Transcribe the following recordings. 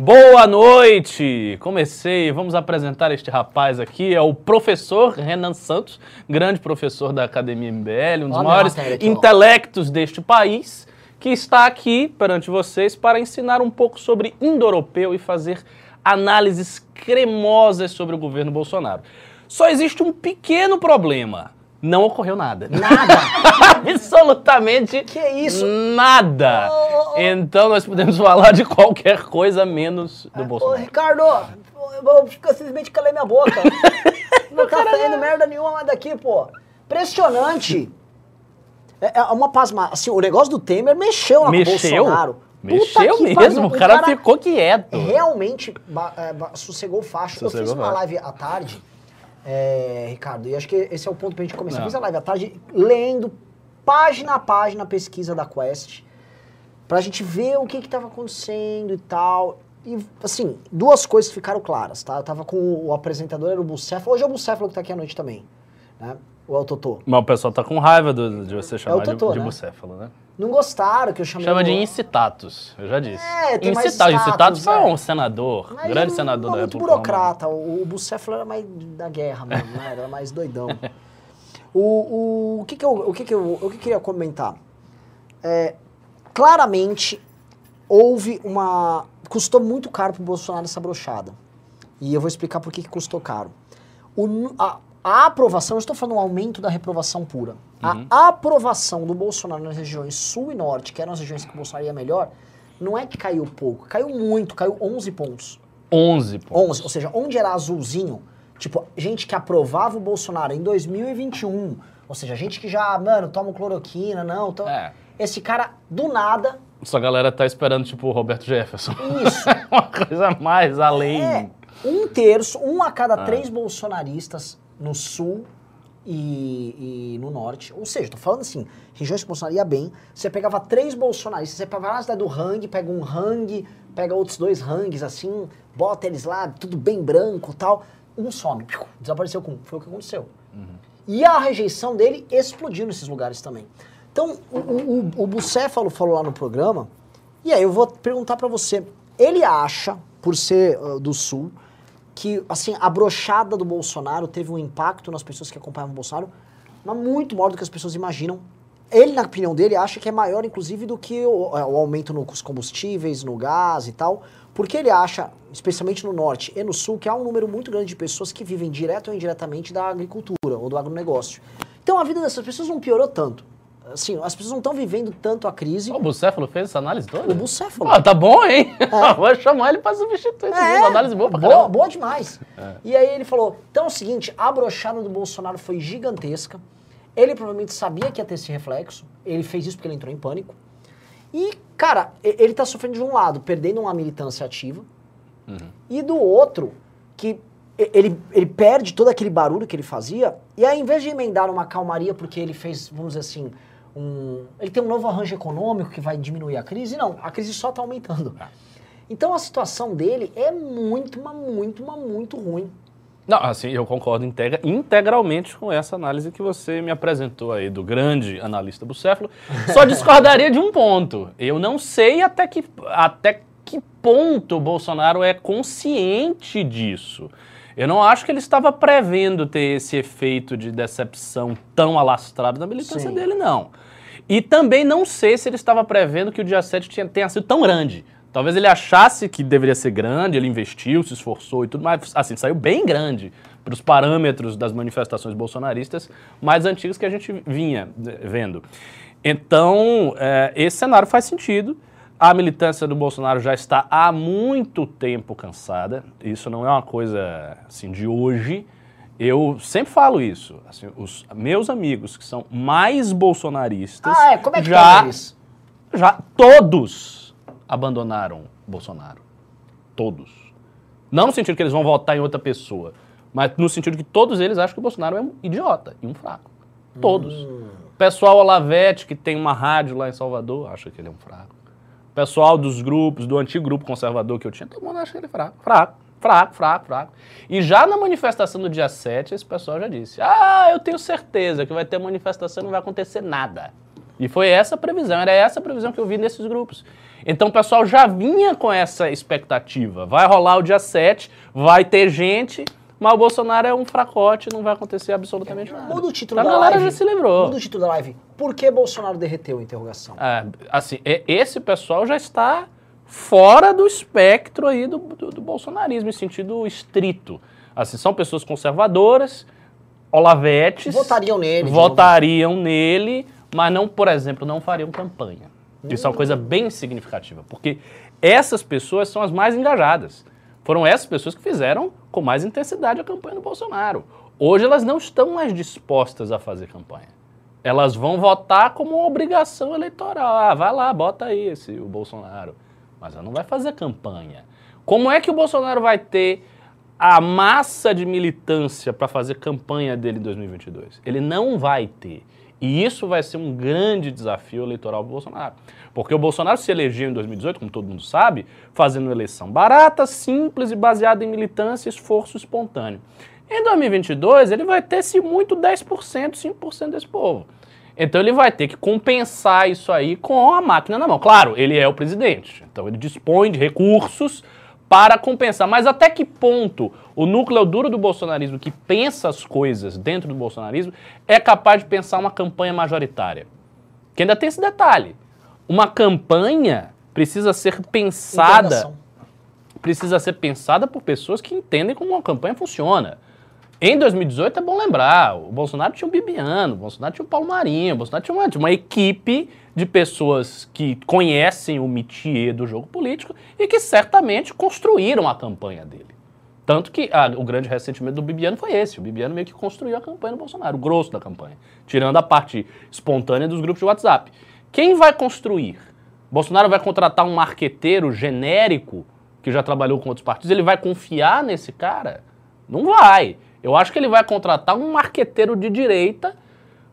Boa noite! Comecei, vamos apresentar este rapaz aqui, é o professor Renan Santos, grande professor da Academia MBL, um dos Olha maiores matéria intelectos deste país, que está aqui perante vocês para ensinar um pouco sobre indo-europeu e fazer análises cremosas sobre o governo Bolsonaro. Só existe um pequeno problema. Não ocorreu nada. Nada. Absolutamente Que isso? nada. Ô, ô, ô. Então nós podemos falar de qualquer coisa menos do Ô, Bolsonaro. Ricardo, eu vou ficar simplesmente calei minha boca. Não tá saindo merda nenhuma mais daqui, pô. Impressionante. É, é uma pasma. Assim, o negócio do Temer mexeu lá Mexeu? com o Bolsonaro. Puta Mexeu mesmo, o cara, ficou quieto. Realmente é, sossegou o facho. eu Sossegou fiz uma live à tarde, é, Ricardo, e acho que esse é o ponto pra gente começar. Não. Fiz a live à tarde lendo página a página a pesquisa da Quest, pra gente ver o que que tava acontecendo e tal. E, assim, duas coisas ficaram claras, tá? Eu tava com o, o apresentador, era o Bucéfalo. Hoje é o Bucéfalo que tá aqui à noite também, né? Ou é o Totô. Mas o pessoal tá com raiva do- de você chamar Totô, de, de né? bucéfalo, né? Não gostaram que eu chamei Chama de incitatus, eu já disse. É, tem mais incitatus, status, incitatus foi é. um senador, Mas grande senador da muito República burocrata. O, o Bucéfalo era mais da guerra mesmo, né? Era mais doidão. O, o, o que que eu, o que que eu, o que queria comentar? É, claramente, houve uma... Custou muito caro pro Bolsonaro essa brochada. E eu vou explicar por que que custou caro. O a, a aprovação, eu estou falando um aumento da reprovação pura. A aprovação do Bolsonaro nas regiões sul e norte, que eram as regiões que o Bolsonaro ia melhor, não é que caiu pouco, caiu muito, caiu 11 pontos. 11, pô. 11, ou seja, onde era azulzinho, tipo, gente que aprovava o Bolsonaro em 2021, ou seja, gente que já, mano, toma cloroquina, não, to- É. esse cara, do nada, Essa galera tá esperando, tipo, o Roberto Jefferson. isso, Uma coisa mais além. é, um terço, um a cada Ah. três bolsonaristas no sul e, e no norte, ou seja, tô falando assim, regiões que Bolsonaro ia bem, você pegava três bolsonaristas, você pegava na cidade do Hang, pega um Hang, pega outros dois Hangs assim, bota eles lá, tudo bem branco tal, um some, desapareceu com um, foi o que aconteceu. E a rejeição dele explodiu nesses lugares também. Então, o, o, o Bucéfalo falou lá no programa, e aí eu vou perguntar pra você, ele acha, por ser ah, do Sul, que assim a brochada do Bolsonaro teve um impacto nas pessoas que acompanhavam o Bolsonaro, mas muito maior do que as pessoas imaginam. Ele, na opinião dele, acha que é maior, inclusive, do que o, é, o aumento nos combustíveis, no gás e tal, porque ele acha, especialmente no norte e no sul, que há um número muito grande de pessoas que vivem direto ou indiretamente da agricultura ou do agronegócio. Então a vida dessas pessoas não piorou tanto. Assim, as pessoas não estão vivendo tanto a crise. O Bucéfalo fez essa análise toda? O Bucéfalo. Ah, tá bom, hein? Vou chamar ele pra substituir. É, uma análise boa pra boa, caramba. boa demais. E aí ele falou, então é o seguinte, a brochada do Bolsonaro foi gigantesca, ele provavelmente sabia que ia ter esse reflexo, ele fez isso porque ele entrou em pânico, e, cara, ele tá sofrendo de um lado, perdendo uma militância ativa, e do outro, que ele, ele perde todo aquele barulho que ele fazia, e aí, em vez de emendar uma calmaria porque ele fez, vamos dizer assim, um, ele tem um novo arranjo econômico que vai diminuir a crise, não, a crise só tá aumentando. Então a situação dele é muito, mas muito, mas muito ruim. Não, assim, eu concordo integra- integralmente com essa análise que você me apresentou aí do grande analista Bucéfalo. Só discordaria de um ponto. Eu não sei até que, até que ponto o Bolsonaro é consciente disso. Eu não acho que ele estava prevendo ter esse efeito de decepção tão alastrado na militância Sim. dele, não. E também não sei se ele estava prevendo que o dia 7 tinha, tenha sido tão grande. Talvez ele achasse que deveria ser grande, ele investiu, se esforçou e tudo, mas assim, saiu bem grande para os parâmetros das manifestações bolsonaristas mais antigas que a gente vinha eh, vendo. Então, eh, esse cenário faz sentido. A militância do Bolsonaro já está há muito tempo cansada. Isso não é uma coisa assim de hoje. Eu sempre falo isso. Assim, os meus amigos que são mais bolsonaristas Ah, é? Como é que já tá eles? já todos abandonaram Bolsonaro. Todos. Não no sentido que eles vão votar em outra pessoa, mas no sentido que todos eles acham que o Bolsonaro é um idiota e um fraco. Todos. Hum. Pessoal Olavete, que tem uma rádio lá em Salvador, acha que ele é um fraco. Pessoal dos grupos, do antigo grupo conservador que eu tinha, todo mundo acha que ele é fraco. Fraco, fraco, fraco, fraco. E já na manifestação do dia 7, esse pessoal já disse: Ah, eu tenho certeza que vai ter manifestação e não vai acontecer nada. E foi essa a previsão, era essa a previsão que eu vi nesses grupos. Então o pessoal já vinha com essa expectativa. Vai rolar o dia 7, vai ter gente, mas o Bolsonaro é um fracote, não vai acontecer absolutamente nada. Muda o título a da galera live. já se livrou. Muda o título da live. Por que Bolsonaro derreteu? Interrogação. É, assim, esse pessoal já está fora do espectro aí do, do- do bolsonarismo, em sentido estrito. Assim, são pessoas conservadoras, olavetes, Votariam nele. votariam nele, mas não, por exemplo, não fariam campanha. Isso é uma coisa bem significativa, porque essas pessoas são as mais engajadas. Foram essas pessoas que fizeram com mais intensidade a campanha do Bolsonaro. Hoje elas não estão mais dispostas a fazer campanha. Elas vão votar como uma obrigação eleitoral. Ah, vai lá, bota aí esse, o Bolsonaro. Mas ela não vai fazer campanha. Como é que o Bolsonaro vai ter a massa de militância para fazer campanha dele em 2022? Ele não vai ter. E isso vai ser um grande desafio eleitoral para o Bolsonaro. Porque o Bolsonaro se elegeu em 2018, como todo mundo sabe, fazendo eleição barata, simples e baseada em militância e esforço espontâneo. Em 2022, ele vai ter, se muito, 10%, 5% desse povo. Então ele vai ter que compensar isso aí com a máquina na mão. Claro, ele é o presidente, então ele dispõe de recursos para compensar. Mas até que ponto o núcleo duro do bolsonarismo, que pensa as coisas dentro do bolsonarismo, é capaz de pensar uma campanha majoritária? Que ainda tem esse detalhe. Uma campanha precisa ser pensada precisa ser pensada por pessoas que entendem como uma campanha funciona. Em 2018 é bom lembrar, o Bolsonaro tinha o Bibiano, o Bolsonaro tinha o Paulo Marinho, o Bolsonaro tinha uma, tinha uma equipe de pessoas que conhecem o métier do jogo político e que certamente construíram a campanha dele. Tanto que ah, o grande ressentimento do Bibiano foi esse. O Bibiano meio que construiu a campanha do Bolsonaro, o grosso da campanha. Tirando a parte espontânea dos grupos de WhatsApp. Quem vai construir? Bolsonaro vai contratar um marqueteiro genérico que já trabalhou com outros partidos? Ele vai confiar nesse cara? Não vai. Eu acho que ele vai contratar um marqueteiro de direita,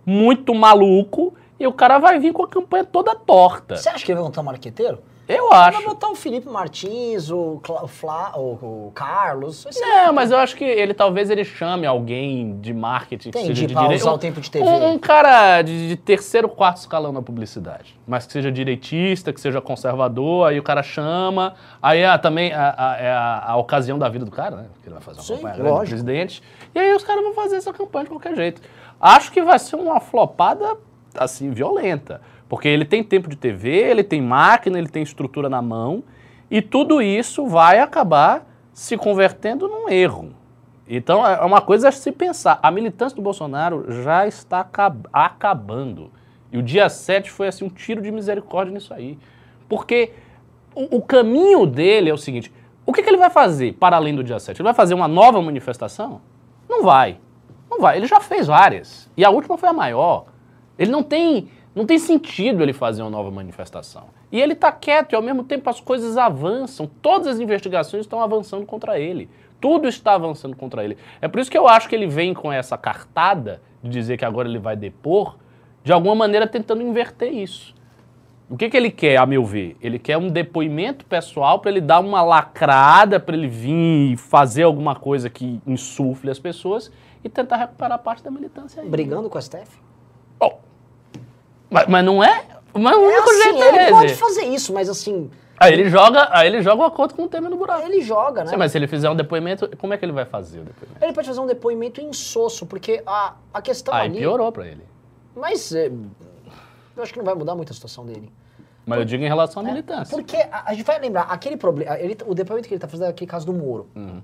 muito maluco, e o cara vai vir com a campanha toda torta. Você acha que ele vai montar um marqueteiro? Eu Vai acho. botar o Felipe Martins, o, Cla- o Fla, o, o Carlos. Não, mas eu acho que ele talvez ele chame alguém de marketing que Entendi, seja de pra direita. usar um- o tempo de TV. Um, um cara de, de terceiro, quarto escalão na publicidade. Mas que seja direitista, que seja conservador, aí o cara chama. Aí ah, também a- a- é a, a ocasião da vida do cara, né? Porque ele vai fazer uma Sim, campanha grande do presidente. E aí os caras vão fazer essa campanha de qualquer jeito. Acho que vai ser uma flopada, assim, violenta. Porque ele tem tempo de TV, ele tem máquina, ele tem estrutura na mão. E tudo isso vai acabar se convertendo num erro. Então é uma coisa a se pensar. A militância do Bolsonaro já está acab- acabando. E o dia 7 foi assim um tiro de misericórdia nisso aí. Porque o, o caminho dele é o seguinte: o que, que ele vai fazer para além do dia 7? Ele vai fazer uma nova manifestação? Não vai. Não vai. Ele já fez várias. E a última foi a maior. Ele não tem, não tem sentido ele fazer uma nova manifestação. E ele está quieto e ao mesmo tempo as coisas avançam. Todas as investigações estão avançando contra ele. Tudo está avançando contra ele. É por isso que eu acho que ele vem com essa cartada de dizer que agora ele vai depor, de alguma maneira tentando inverter isso. O que, que ele quer, a meu ver? Ele quer um depoimento pessoal para ele dar uma lacrada, para ele vir e fazer alguma coisa que insufle as pessoas e tentar recuperar parte da militância aí. Brigando com a STF? Bom, mas, mas não é? Mas o único assim, jeito ele é pode esse. fazer isso, mas assim, Aí ele joga, aí ele joga o acordo com o Temer no buraco. ele joga, né? Sim, mas se ele fizer um depoimento, como é que ele vai fazer o depoimento? Ele pode fazer um depoimento insosso, porque a, a questão Aí ali... piorou pra ele. Mas é, eu acho que não vai mudar muito a situação dele. Mas eu digo em relação à militância. Porque a, a gente vai lembrar, aquele problema, ele, o depoimento que ele tá fazendo é aquele caso do Moro. Uhum.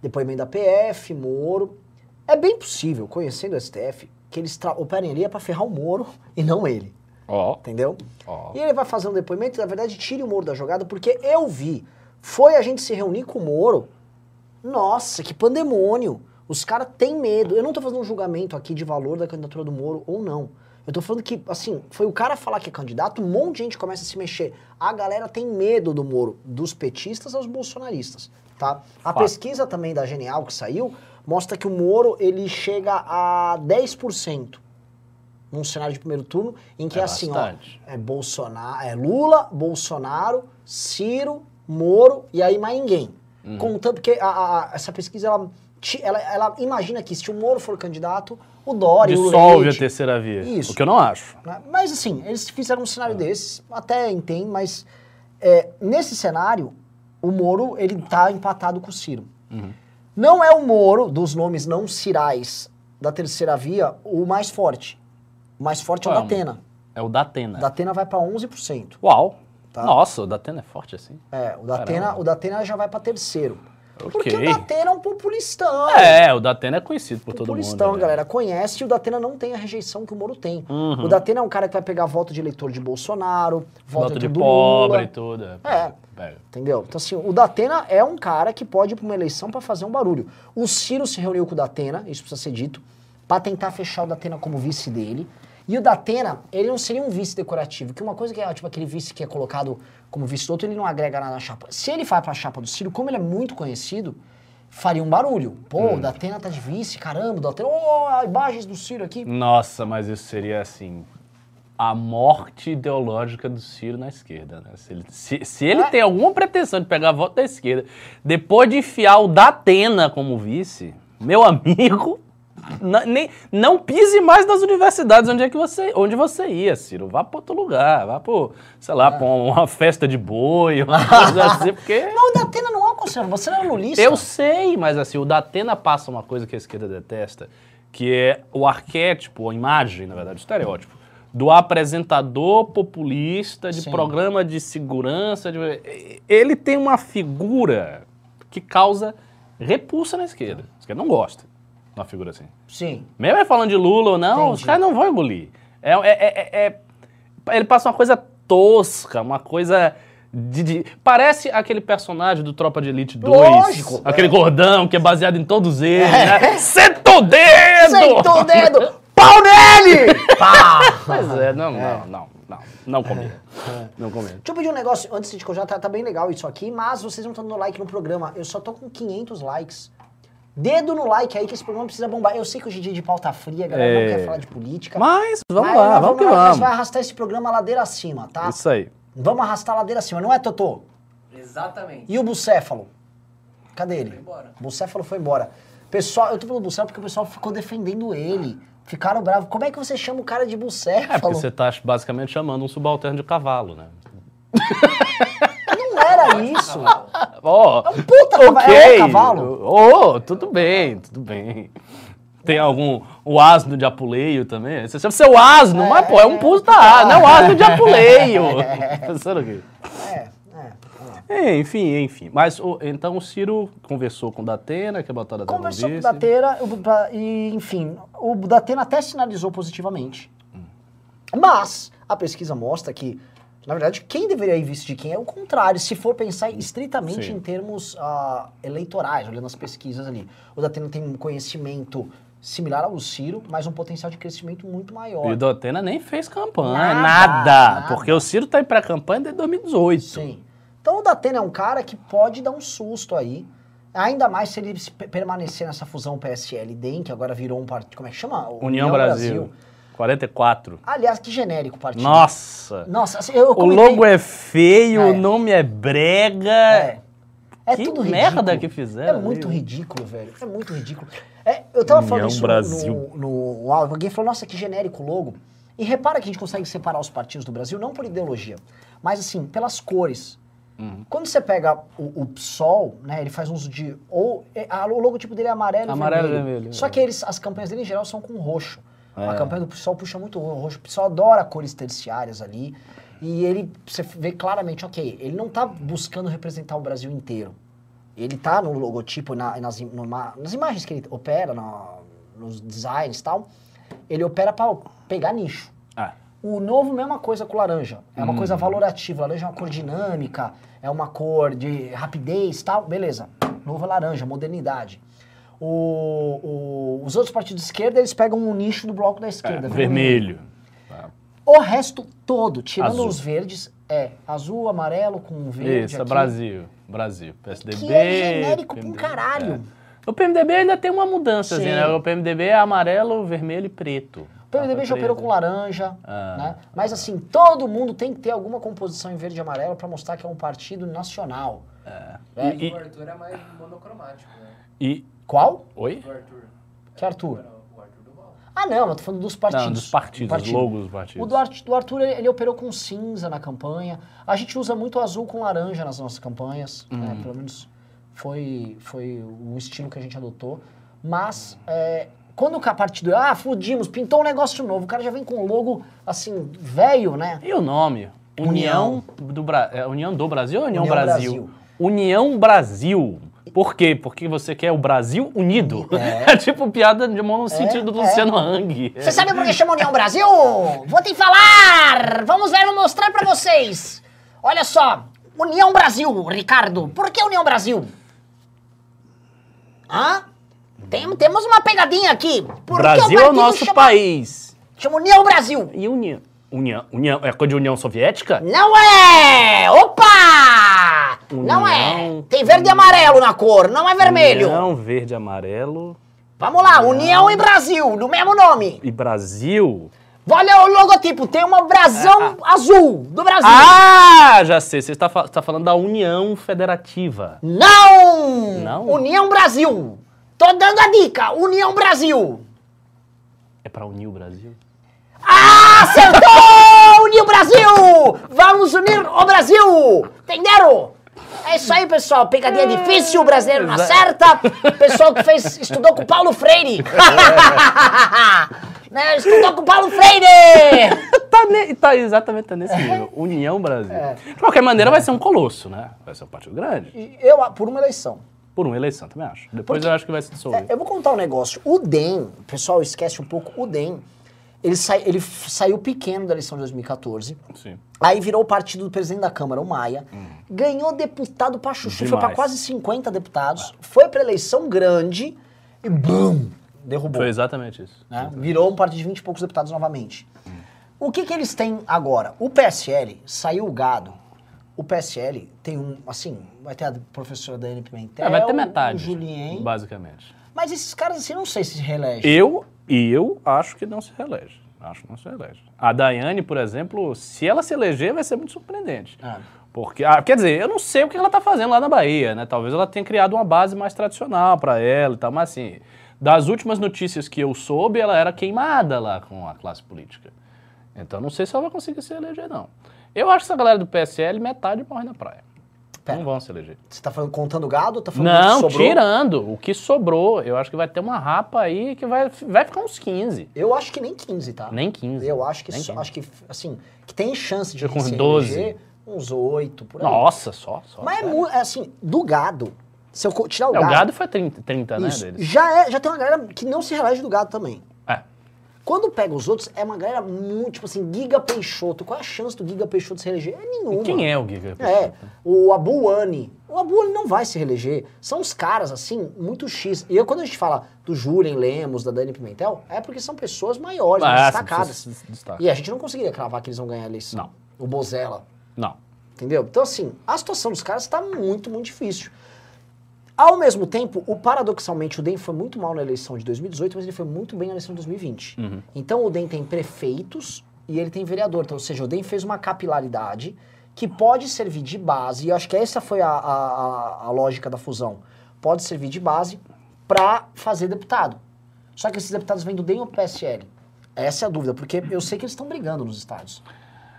Depoimento da PF, Moro. É bem possível, conhecendo o STF, que eles operem ali é pra ferrar o Moro e não ele. Ó, Entendeu? ó. E ele vai fazer um depoimento e, na verdade, tire o Moro da jogada, porque eu vi. Foi a gente se reunir com o Moro. Nossa, que pandemônio. Os caras têm medo. Eu não tô fazendo um julgamento aqui de valor da candidatura do Moro ou não. Eu tô falando que, assim, foi o cara falar que é candidato, um monte de gente começa a se mexer. A galera tem medo do Moro, dos petistas aos bolsonaristas, tá? A Fato. pesquisa também da Genial que saiu mostra que o Moro, ele chega a 10% num cenário de primeiro turno, em que É é assim, ó, é Bolsonaro, é Lula, Bolsonaro, Ciro, Moro e aí mais ninguém. Uhum. Contando, porque a- a- a- essa pesquisa ela ela, ela imagina que se o Moro for candidato, o Dória, o Dissolve a Leite, terceira via. Isso. O que eu não acho. né? Mas assim, eles fizeram um cenário É. desses, até entendo, mas é, nesse cenário, o Moro, ele tá empatado com o Ciro. Uhum. Não é o Moro, dos nomes não cirais da terceira via, o mais forte. O mais forte é é da o- Atena. É o Datena. O da Atena vai pra 11%. Uau. Tá. Nossa, o Datena é forte assim. É, o da, Caramba. Atena, o da Atena já vai pra terceiro. Porque o Datena é um populistão. É, o Datena é conhecido por todo mundo. populistão, né? galera. Conhece e o Datena não tem a rejeição que o Moro tem. Uhum. O Datena é um cara que vai pegar voto de eleitor de Bolsonaro, voto, Voto de pobre e tudo. É. Pega. Entendeu? Então, assim, o Datena é um cara que pode ir pra uma eleição pra fazer um barulho. O Ciro se reuniu com o Datena, isso precisa ser dito, pra tentar fechar o Datena como vice dele. E o Datena, ele não seria um vice decorativo, que uma coisa que é, tipo, aquele vice que é colocado como vice do outro, ele não agrega nada na chapa. Se ele vai pra chapa do Ciro, como ele é muito conhecido, faria um barulho. Pô, Hum. o Datena tá de vice, caramba, o Datena, oh, imagens do Ciro aqui. Nossa, mas isso seria assim. A morte ideológica do Ciro na esquerda, né? Se ele, se, se ele É. tem alguma pretensão de pegar voto da esquerda, depois de enfiar o Datena como vice, meu amigo, nem, não pise mais nas universidades onde é que você, onde você ia, Ciro. Vá para outro lugar, vá para, sei lá, pra uma festa de boi, uma coisa assim, porque Não, o Datena não é um conservador, você não é lulista. eu sei, mas assim, o Datena passa uma coisa que a esquerda detesta, que é o arquétipo, a imagem, na verdade, o estereótipo, do apresentador populista de Sim. programa de segurança. de- Ele tem uma figura que causa repulsa na esquerda. A esquerda não gosta uma figura assim. Sim. Mesmo ele falando de Lula ou não, os Entendi. caras não vão engolir. É, é- é- é- ele passa uma coisa tosca, uma coisa. De, de- parece aquele personagem do Tropa de Elite 2. Lógico, Aquele é. gordão que é baseado em todos eles, né? Senta o dedo! Sentou o dedo! Pau nele! Pá! Pois é, não, não, não, não. Não combina. Não combina. Deixa eu pedir um negócio antes de que eu já tá, tá bem legal isso aqui, mas vocês não estão dando like no programa. Eu só tô com 500 likes. Dedo no like aí que esse programa precisa bombar. Eu sei que hoje é dia de pauta fria, a galera É. não quer falar de política. Mas, vamos Mas lá, nós vamos que Mas vamos. vai arrastar esse programa ladeira acima, tá? Isso aí. Vamos arrastar a ladeira acima, não é, Totô? Exatamente. E o Bucéfalo? Cadê ele? Foi embora. O Bucéfalo foi embora. Pessoal, eu tô falando Bucéfalo porque o pessoal ficou defendendo ele. Ficaram bravos. Como é que você chama o cara de É, Bucéfalo? porque você tá basicamente chamando um subalterno de cavalo, né? Era isso. Ó, É um puta cavalo. É um cavalo. Oh, tudo bem, tudo bem. Tem algum. O asno de apuleio também? Você chama seu asno, mas pô, é um puta asno, não é um asno de apuleio. Pensando aqui. É, é. lá. É, enfim, enfim. Mas o- então o Ciro conversou com o Datena, que é botada da Conversou com o. Datena, o- e, enfim, o Datena até sinalizou positivamente. Mas a pesquisa mostra que, na verdade, quem deveria ir vice de quem é o contrário, se for pensar estritamente Sim. em termos ah, eleitorais, olhando as pesquisas ali. O Datena tem um conhecimento similar ao Ciro, mas um potencial de crescimento muito maior. E o Datena nem fez campanha, Nada, nada. nada. Porque o Ciro tá em pré-campanha desde 2018. Sim. Então o Datena é um cara que pode dar um susto aí. Ainda mais se ele permanecer nessa fusão PSL-DEM, que agora virou um partido. Como é que chama? União, Brasil. 44. Aliás, que genérico partido. Nossa. Nossa, assim, eu O comentei- logo é feio, É. o nome é brega. É. É Que tudo ridículo. merda que fizeram É muito ridículo, velho. É muito ridículo. É, eu tava falando União isso Brasil. no, no, no áudio. Alguém falou, nossa, que genérico logo. E repara que a gente consegue separar os partidos do Brasil, não por ideologia, mas assim, pelas cores. Uhum. Quando você pega o, o PSOL, né, ele faz uso de... Ou, é, a- o logotipo dele é amarelo, Amarelo e e vermelho. vermelho, Só é. que eles, as campanhas dele, em geral, são com roxo. A É. campanha do PSOL puxa muito o roxo. O PSOL adora cores terciárias ali. E ele, você vê claramente, ok, ele não tá buscando representar o Brasil inteiro. Ele tá no logotipo, na- nas, numa- nas imagens que ele opera, na- nos designs e tal, ele opera para pegar nicho. Ah, O novo, mesma coisa com o laranja. É uma Hum. coisa valorativa. Laranja é uma cor dinâmica, é uma cor de rapidez e tal. Beleza. Novo é laranja, modernidade. O- o- os outros partidos de esquerda, eles pegam um nicho do bloco da é, esquerda. vermelho. O resto todo, tirando Azul. os verdes, é azul, amarelo com verde. Isso, é aqui, Brasil. Brasil. PSDB. Que é genérico pra um PMDB, caralho. é. O PMDB ainda tem uma mudança, assim, Sim. né? O PMDB é amarelo, vermelho e preto. O PMDB já operou com laranja, Ah. né? Mas assim, todo mundo tem que ter alguma composição em verde e amarelo para mostrar que é um partido nacional. É. E- O Arthur é mais monocromático, né? E. Qual? Oi? O Arthur. Que Arthur? O Arthur do Mal. Ah, não, eu tô falando dos partidos. Não, dos partidos, Partido. logos dos partidos. O do, Art- do Arthur, ele, ele operou com cinza na campanha. A gente usa muito azul com laranja nas nossas campanhas. Uhum. né? Pelo menos foi, foi o estilo que a gente adotou. Mas, é, quando o partido... Ah, fudimos, pintou um negócio novo. O cara já vem com um logo, assim, velho, né? E o nome? União, do, Bra... é, União do Brasil ou União, União Brasil? Brasil. União Brasil. Por quê? Porque você quer o Brasil unido. É, tipo piada de mão no sentido do é. Luciano Hang. Você sabe por que chama União Brasil? Vou te falar! Vamos ver, vou mostrar pra vocês. Olha só, União Brasil, Ricardo. Por que União Brasil? Hã? Tem- temos uma pegadinha aqui. Por Brasil é o nosso chama, país. Chama União Brasil. E União? União, União é coisa de União Soviética? Não é! Opa! Não é! Tem verde e amarelo na cor, não é vermelho. União, verde, amarelo Vamos lá, União e Brasil, no mesmo nome. e Brasil. Olha o logotipo, tem uma brasão azul do Brasil. Ah, já sei. Você está, está falando da União Federativa. Não! Não? União Brasil! Tô dando a dica, União Brasil! É para unir o Brasil? Ah, acertou! Uniu o Brasil! Vamos unir o Brasil! Entenderam? É isso aí, pessoal. Pegadinha difícil, o brasileiro não acerta. Pessoal que fez, estudou com Paulo Freire. né? Estudou com Paulo Freire! tá, ne- tá exatamente tá nesse nível. União Brasil. De qualquer maneira, vai ser um colosso, né? Vai ser um partido grande. E Eu, por uma eleição. Por uma eleição, também acho. Depois Porque- eu acho que vai se dissolver. É, eu vou contar um negócio. O DEM, o pessoal esquece um pouco, o DEM, ele, sai- ele saiu pequeno da eleição de 2014. Sim. Aí virou o partido do presidente da Câmara, o Maia. Ganhou deputado pra chuchu, foi pra Demais. quase 50 deputados. Foi pra eleição grande e BUM! Derrubou. Foi exatamente isso. né? Virou um partido de 20 e poucos deputados novamente. O que que eles têm agora? O PSL saiu o gado. O PSL tem um, assim, vai ter a professora Dani Pimentel, É, vai ter metade, o Julien. basicamente. Mas esses caras, assim, não sei se se reelegem. Eu, e eu acho que não se reelege. Acho que não se reelege. A Daiane, por exemplo, se ela se eleger, vai ser muito surpreendente. Ah. Porque, ah, quer dizer, eu não sei o que ela tá fazendo lá na Bahia, né? Talvez ela tenha criado uma base mais tradicional para ela e tal, mas assim, das últimas notícias que eu soube, ela era queimada lá com a classe política. Então não sei se ela vai conseguir se eleger, não. Eu acho que essa galera do PSL, metade morre na praia. Pera. Não vão se eleger. Você tá falando contando gado ou tá falando Não, que sobrou? tirando. O que sobrou, eu acho que vai ter uma rapa aí que vai, vai ficar uns 15. Eu acho que nem 15, tá? Nem 15. Eu acho que, só- 15. acho que, assim, que tem chance de com se 12. eleger, uns 8, por aí. Nossa, só. só Mas é, sério. é assim, do gado, se eu tirar o É, o gado... gado foi 30, 30 né, deles. já, é, já tem uma galera que não se reelege do gado também. É. Quando pega os outros, é uma galera muito, tipo assim, Giga Peixoto. Qual é a chance do Giga Peixoto se reeleger? É nenhuma. Quem é o Giga? É, o Abuani. O Abuani não vai se reeleger. São os caras, assim, muito X. E eu, quando a gente fala do Julian Lemos, da Dani Pimentel, é porque são pessoas maiores, Ah, destacadas. E a gente não conseguiria cravar que eles vão ganhar a eleição. Não. O Bozella. Não. Entendeu? Então, assim, a situação dos caras está muito, muito difícil. Ao mesmo tempo, o paradoxalmente, o DEM foi muito mal na eleição de 2018, mas ele foi muito bem na eleição de 2020. Então, o DEM tem prefeitos e ele tem vereador. Então, ou seja, o DEM fez uma capilaridade que pode servir de base, e eu acho que essa foi a, a, a- a lógica da fusão. Pode servir de base para fazer deputado. Só que esses deputados vêm do DEM ou PSL? Essa é a dúvida, porque eu sei que eles estão brigando nos estados.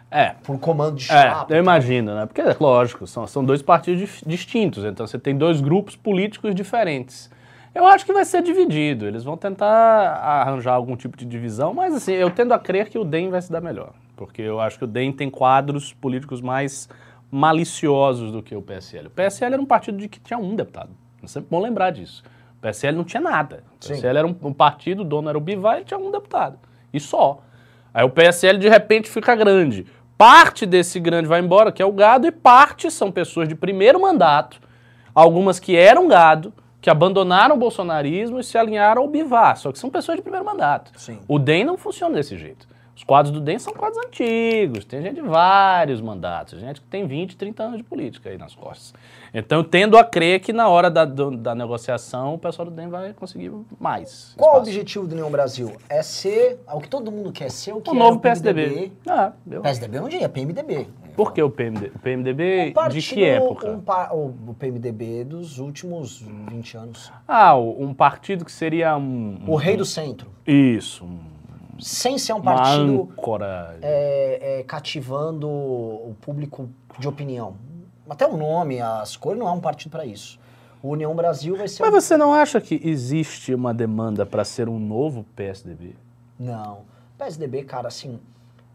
É. Por comando de É, chapa. eu imagino, né? Porque, lógico, são, são dois partidos distintos, então você tem dois grupos políticos diferentes. Eu acho que vai ser dividido, eles vão tentar arranjar algum tipo de divisão, mas assim, eu tendo a crer que o DEM vai se dar melhor, porque eu acho que o DEM tem quadros políticos mais maliciosos do que o PSL. O PSL era um partido de que tinha um deputado, é sempre bom lembrar disso. O PSL não tinha nada. O Sim. PSL era um, um partido, o dono era o Bivar, ele tinha um deputado, e só. Aí o PSL de repente fica grande. Parte desse grande vai embora, que é o gado, e parte são pessoas de primeiro mandato, algumas que eram gado, que abandonaram o bolsonarismo e se alinharam ao Bivar, só que são pessoas de primeiro mandato. Sim. O DEM não funciona desse jeito. Os quadros do DEM são quadros antigos, tem gente de vários mandatos, gente que tem 20, 30 anos de política aí nas costas. Então, tendo a crer que na hora da, do- da negociação, o pessoal do DEM vai conseguir mais. Qual o objetivo do União Brasil? É ser é o que todo mundo quer ser, o que O era novo o PSDB. Ah, eu- PSDB não diria, PMDB. Por que o PMD, PMDB? Um partido, de que época? um pa- o, o PMDB dos últimos 20 anos. Ah, o- um partido que seria um. O rei do centro. Isso, um- Sem ser um partido é, é, cativando o público de opinião. Até o nome, as cores, não é um partido para isso. O União Brasil vai ser. Mas um- você não acha que existe uma demanda para ser um novo PSDB? Não. PSDB, cara, assim.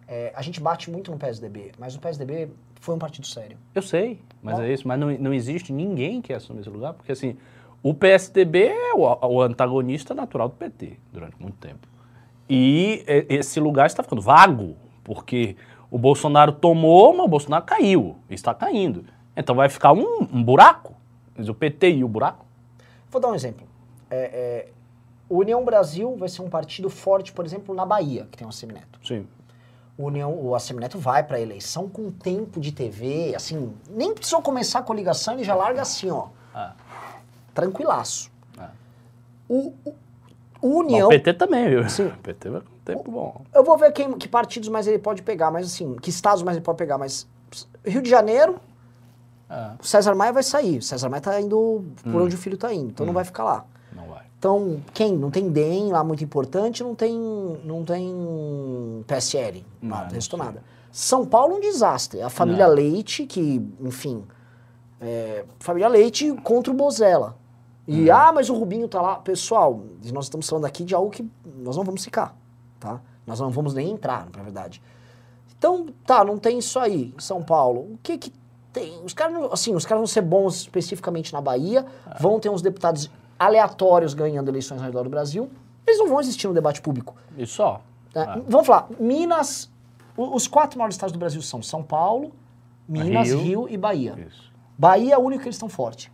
é, a gente bate muito no PSDB, mas o PSDB foi um partido sério. Eu sei, mas Ó. é isso. Mas não, não existe ninguém que assume esse lugar, porque assim, o PSDB é o, o antagonista natural do PT durante muito tempo. E esse lugar está ficando vago, porque o Bolsonaro tomou, mas o Bolsonaro caiu, está caindo. Então vai ficar um, um buraco. O PT e o buraco? Vou dar um exemplo. É, é, o União Brasil vai ser um partido forte, por exemplo, na Bahia, que tem o Semineto. Sim. O União, o Assemineto vai pra eleição com tempo de TV, assim, nem precisou começar a coligação, ele já larga assim, ó, Ah, tranquilaço. ah. O, o, União, o PT também, viu? Sim. O PT vai com tempo bom. eu vou ver quem, que partidos mais ele pode pegar, mas assim, que estados mais ele pode pegar, mas Rio de Janeiro, Ah, o César Maia vai sair. O César Maia tá indo por onde o filho tá indo, então não vai ficar lá. não vai. Então, quem? Não tem DEM lá muito importante, não tem, não tem PSL, Não, nada, não restou nada. São Paulo é um desastre. A família Não. Leite, que, enfim, é, família Leite contra o Bozella. E, Uhum. ah, mas o Rubinho tá lá. Pessoal, nós estamos falando aqui de algo que nós não vamos ficar, tá? Nós não vamos nem entrar, na verdade. Então, tá, não tem isso aí em São Paulo. O que que tem? Os caras, assim, os caras vão ser bons especificamente na Bahia, Ah. vão ter uns deputados aleatórios ganhando eleições ao redor do Brasil. Eles não vão existir no debate público. E só. né? Ah. Vamos falar, Minas, os quatro maiores estados do Brasil são São Paulo, Minas, Rio. Rio, e Bahia. Isso. Bahia é o único que eles estão forte.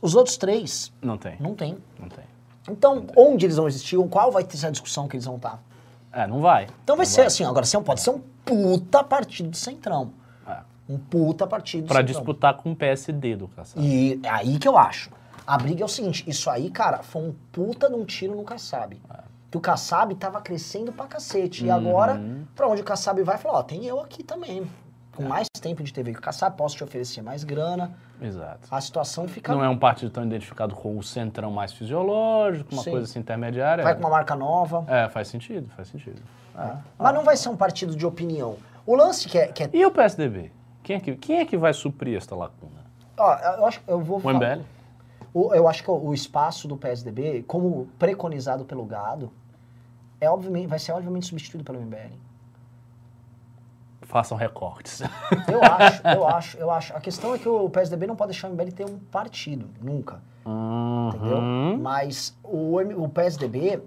Os outros três, não tem. não tem. Não tem. Então, onde eles vão existir, qual vai ter essa discussão que eles vão estar? É, não vai. Então vai Não ser assim, agora não pode ser um puta partido do Centrão. É. Um puta partido do Pra Centrão. disputar com o PSD do Kassab. E é aí que eu acho. A briga é o seguinte, isso aí, cara, foi um puta de um tiro no Kassab. Que o Kassab tava crescendo pra cacete. E agora, pra onde o Kassab vai, fala, ó, tem eu aqui também. Com mais tempo de TV que o Kassab, posso te oferecer mais grana. Exato. A situação fica... Não é um partido tão identificado com o centrão mais fisiológico, uma Sim. coisa assim intermediária. Vai com uma marca nova. É, faz sentido, faz sentido. É. Mas não vai ser um partido de opinião. O lance que é... Que é E o PSDB? Quem é, que, quem é que vai suprir esta lacuna? ó, eu acho eu vou O falar- MBL? O- eu acho que o, o espaço do PSDB, como preconizado pelo gado, é obviamente, vai ser obviamente substituído pelo MBL. Façam recortes. Eu acho, eu acho, eu acho. A questão é que o PSDB não pode deixar o MBL ter um partido, nunca, entendeu? Uhum. Mas o, o PSDB,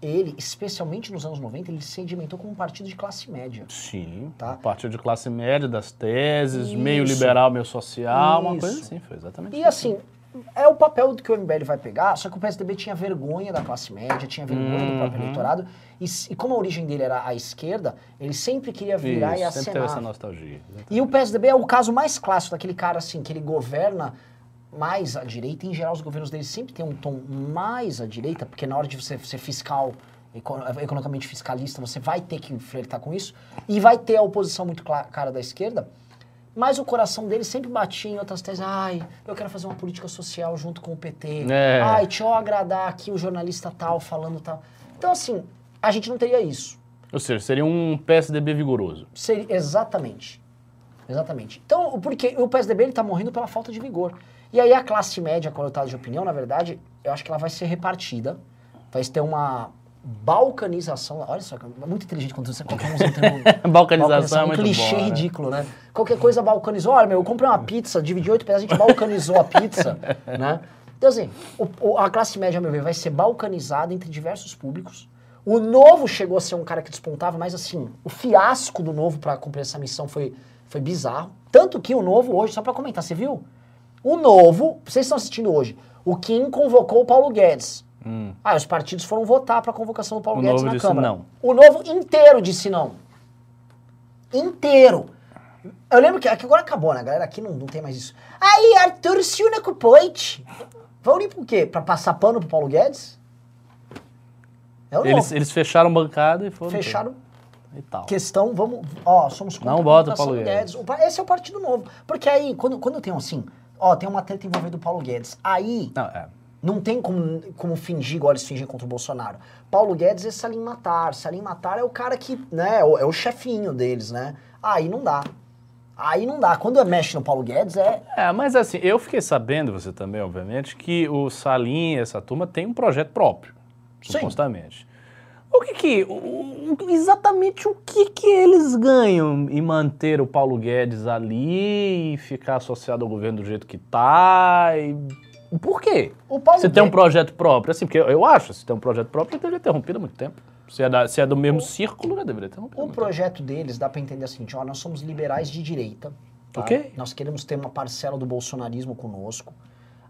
ele, especialmente nos anos 90, ele se sedimentou como um partido de classe média. Sim, Tá. partido de classe média, das teses, Isso. meio liberal, meio social, uma Isso. coisa assim, foi exatamente E isso. assim, é o papel que o MBL vai pegar, só que o PSDB tinha vergonha da classe média, tinha vergonha do próprio Uhum. eleitorado, e, e como a origem dele era a esquerda, ele sempre queria virar e Isso, sempre teve essa acenar. nostalgia. E o PSDB é o caso mais clássico daquele cara assim, que ele governa mais à direita, em geral os governos dele sempre têm um tom mais à direita, porque na hora de você ser fiscal, eco- economicamente fiscalista, você vai ter que flertar com isso, e vai ter a oposição muito cla- cara da esquerda, mas o coração dele sempre batia em outras teses. Ai, eu quero fazer uma política social junto com o PT. É. Ai, deixa eu agradar aqui o jornalista tal falando tal. Então, assim, a gente não teria isso. Ou seja, seria um PSDB vigoroso. Seria, exatamente. Exatamente. Então, porque o PSDB ele tá morrendo pela falta de vigor. E aí a classe média, quando eu tava de opinião, na verdade, eu acho que ela vai ser repartida. Vai ter uma balcanização. Olha só, é muito inteligente quando você coloca um termo Balcanização é um clichê bom, né? ridículo, né? Qualquer coisa balcanizou. Olha, meu, eu comprei uma pizza, dividi oito pedaços, a gente balcanizou a pizza, né? Então, assim, o- a classe média, meu ver, vai ser balcanizada entre diversos públicos. O Novo chegou a ser um cara que despontava, mas assim, o fiasco do Novo para cumprir essa missão foi, foi bizarro. Tanto que o Novo hoje, só para comentar, você viu? O Novo, vocês estão assistindo hoje, o Kim convocou o Paulo Guedes. Ah, os partidos foram votar para a convocação do Paulo O Guedes Novo na disse Câmara. não. O Novo inteiro disse não. Inteiro. Eu lembro que, que agora acabou, né? A galera aqui não, não tem mais isso. Aí, Arthur Sunak Poit. Vão unir por quê? Pra passar pano pro Paulo Guedes? É o Eles, eles fecharam bancada e foram. Fecharam E tal. questão, vamos, ó, somos contra Não bota o Paulo Guedes. Pa- Esse é o Partido Novo. Porque aí, quando, quando tem assim, ó, tem uma treta envolvendo o Paulo Guedes, aí Não, é. Não tem como, como fingir igual eles fingem contra o Bolsonaro. Paulo Guedes é Salim Matar. Salim Matar é o cara que, né, é o, é o chefinho deles, né? Aí não dá. Aí não dá. Quando mexe no Paulo Guedes, é... É, mas assim, eu fiquei sabendo, você também, obviamente, que o Salim e essa turma tem um projeto próprio, Sim. supostamente. O que que, o- exatamente o que que eles ganham em manter o Paulo Guedes ali e ficar associado ao governo do jeito que tá? E... Por quê? O Paulo Você tem um projeto próprio, assim, porque eu, acho, se tem um projeto próprio, já deveria ter rompido há muito tempo. Se é, da- se é do mesmo círculo, já deveria ter rompido. O muito tempo. projeto deles dá pra entender assim, ó, nós somos liberais de direita. tá? Ok. Nós queremos ter uma parcela do bolsonarismo conosco.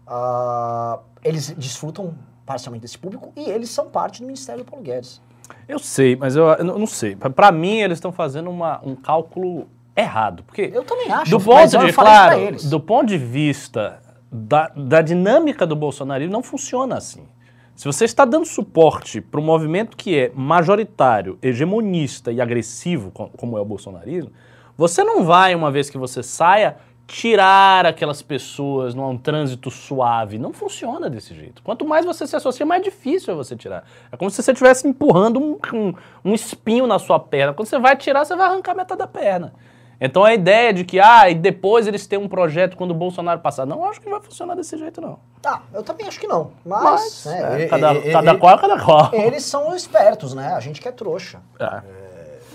Ah, eles desfrutam parcialmente desse público e eles são parte do Ministério do Paulo Guedes. Eu sei, mas eu, eu não sei. Pra- Pra mim, eles estão fazendo uma- um cálculo errado. Porque, Eu também acho. do ponto de, claro, do ponto de vista da, da dinâmica do bolsonarismo, não funciona assim. Se você está dando suporte para um movimento que é majoritário, hegemonista e agressivo, co- como é o bolsonarismo, você não vai, uma vez que você saia, tirar aquelas pessoas num trânsito suave. Não funciona desse jeito. Quanto mais você se associa, mais difícil é você tirar. É como se você estivesse empurrando um, um- um espinho na sua perna. Quando você vai tirar, você vai arrancar metade da perna. Então a ideia de que, ah, e depois eles têm um projeto quando o Bolsonaro passar. Não, acho que vai funcionar desse jeito, não. Tá, eu também acho que não. Mas, Mas, né, é, e- cada, cada qual, cada qual. Eles são espertos, né? A gente que é trouxa. É.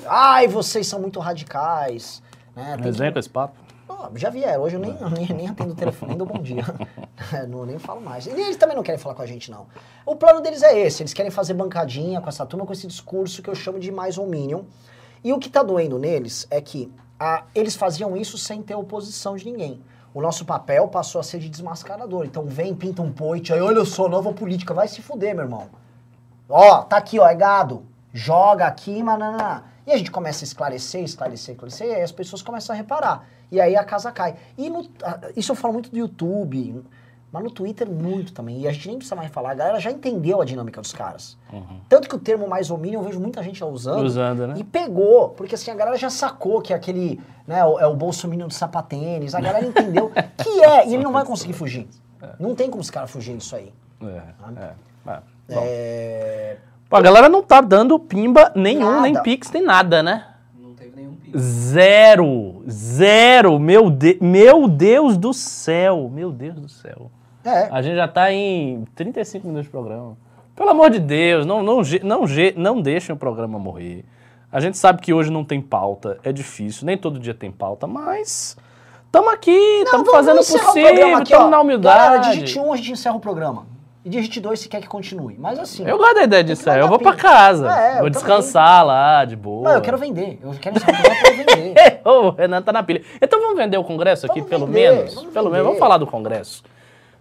Ai, vocês são muito radicais. Né? Tem que- com esse papo. Já vieram, hoje eu nem, nem, nem atendo o telefone, nem dou bom dia. É, não, nem falo mais. E eles também não querem falar com a gente, não. O plano deles é esse, eles querem fazer bancadinha com essa turma, com esse discurso que eu chamo de mais um minion. E o que tá doendo neles é que eles faziam isso sem ter oposição de ninguém. O nosso papel passou a ser de desmascarador. Então vem, pinta um poit, aí olha só, nova política, vai se fuder, meu irmão. Ó, tá aqui, ó, é gado. Joga aqui, mananá. E a gente começa a esclarecer, esclarecer, esclarecer, e aí as pessoas começam a reparar. E aí a casa cai. E no- isso eu falo muito do YouTube, mas no Twitter muito também. E a gente nem precisa mais falar, a galera já entendeu a dinâmica dos caras. Tanto que o termo mais ou menos eu vejo muita gente já usando. Usando, né? E pegou, porque assim, a galera já sacou que é aquele, né, o- é o bolsominion do sapatênis, a galera entendeu que é, e ele não vai conseguir fugir. Não tem como os caras fugirem disso aí. É, é. é. Bom. É... Pô, a galera não tá dando pimba nenhum, Nada. nem pix, nem nada, né? Não teve nenhum pico. Zero. Zero. Meu, de... Meu Deus do céu. Meu Deus do céu. É, A gente já tá em 35 minutos de programa. Pelo amor de Deus, não, não, não, não deixem o programa morrer. A gente sabe que hoje não tem pauta, é difícil, nem todo dia tem pauta, mas estamos aqui, estamos fazendo o possível, estamos na humildade. Galera, digite 1, a gente encerra o programa. E digite 2 se quer que continue. Mas assim. Eu gosto da ideia disso aí, eu vou pra casa, É, vou também. descansar lá, de boa. Não, eu quero vender. Eu quero encerrar o programa pra vender. o Renan tá na pilha. Então vamos vender o Congresso aqui, Vamos pelo vender, menos? Pelo vender. menos, vamos falar do Congresso.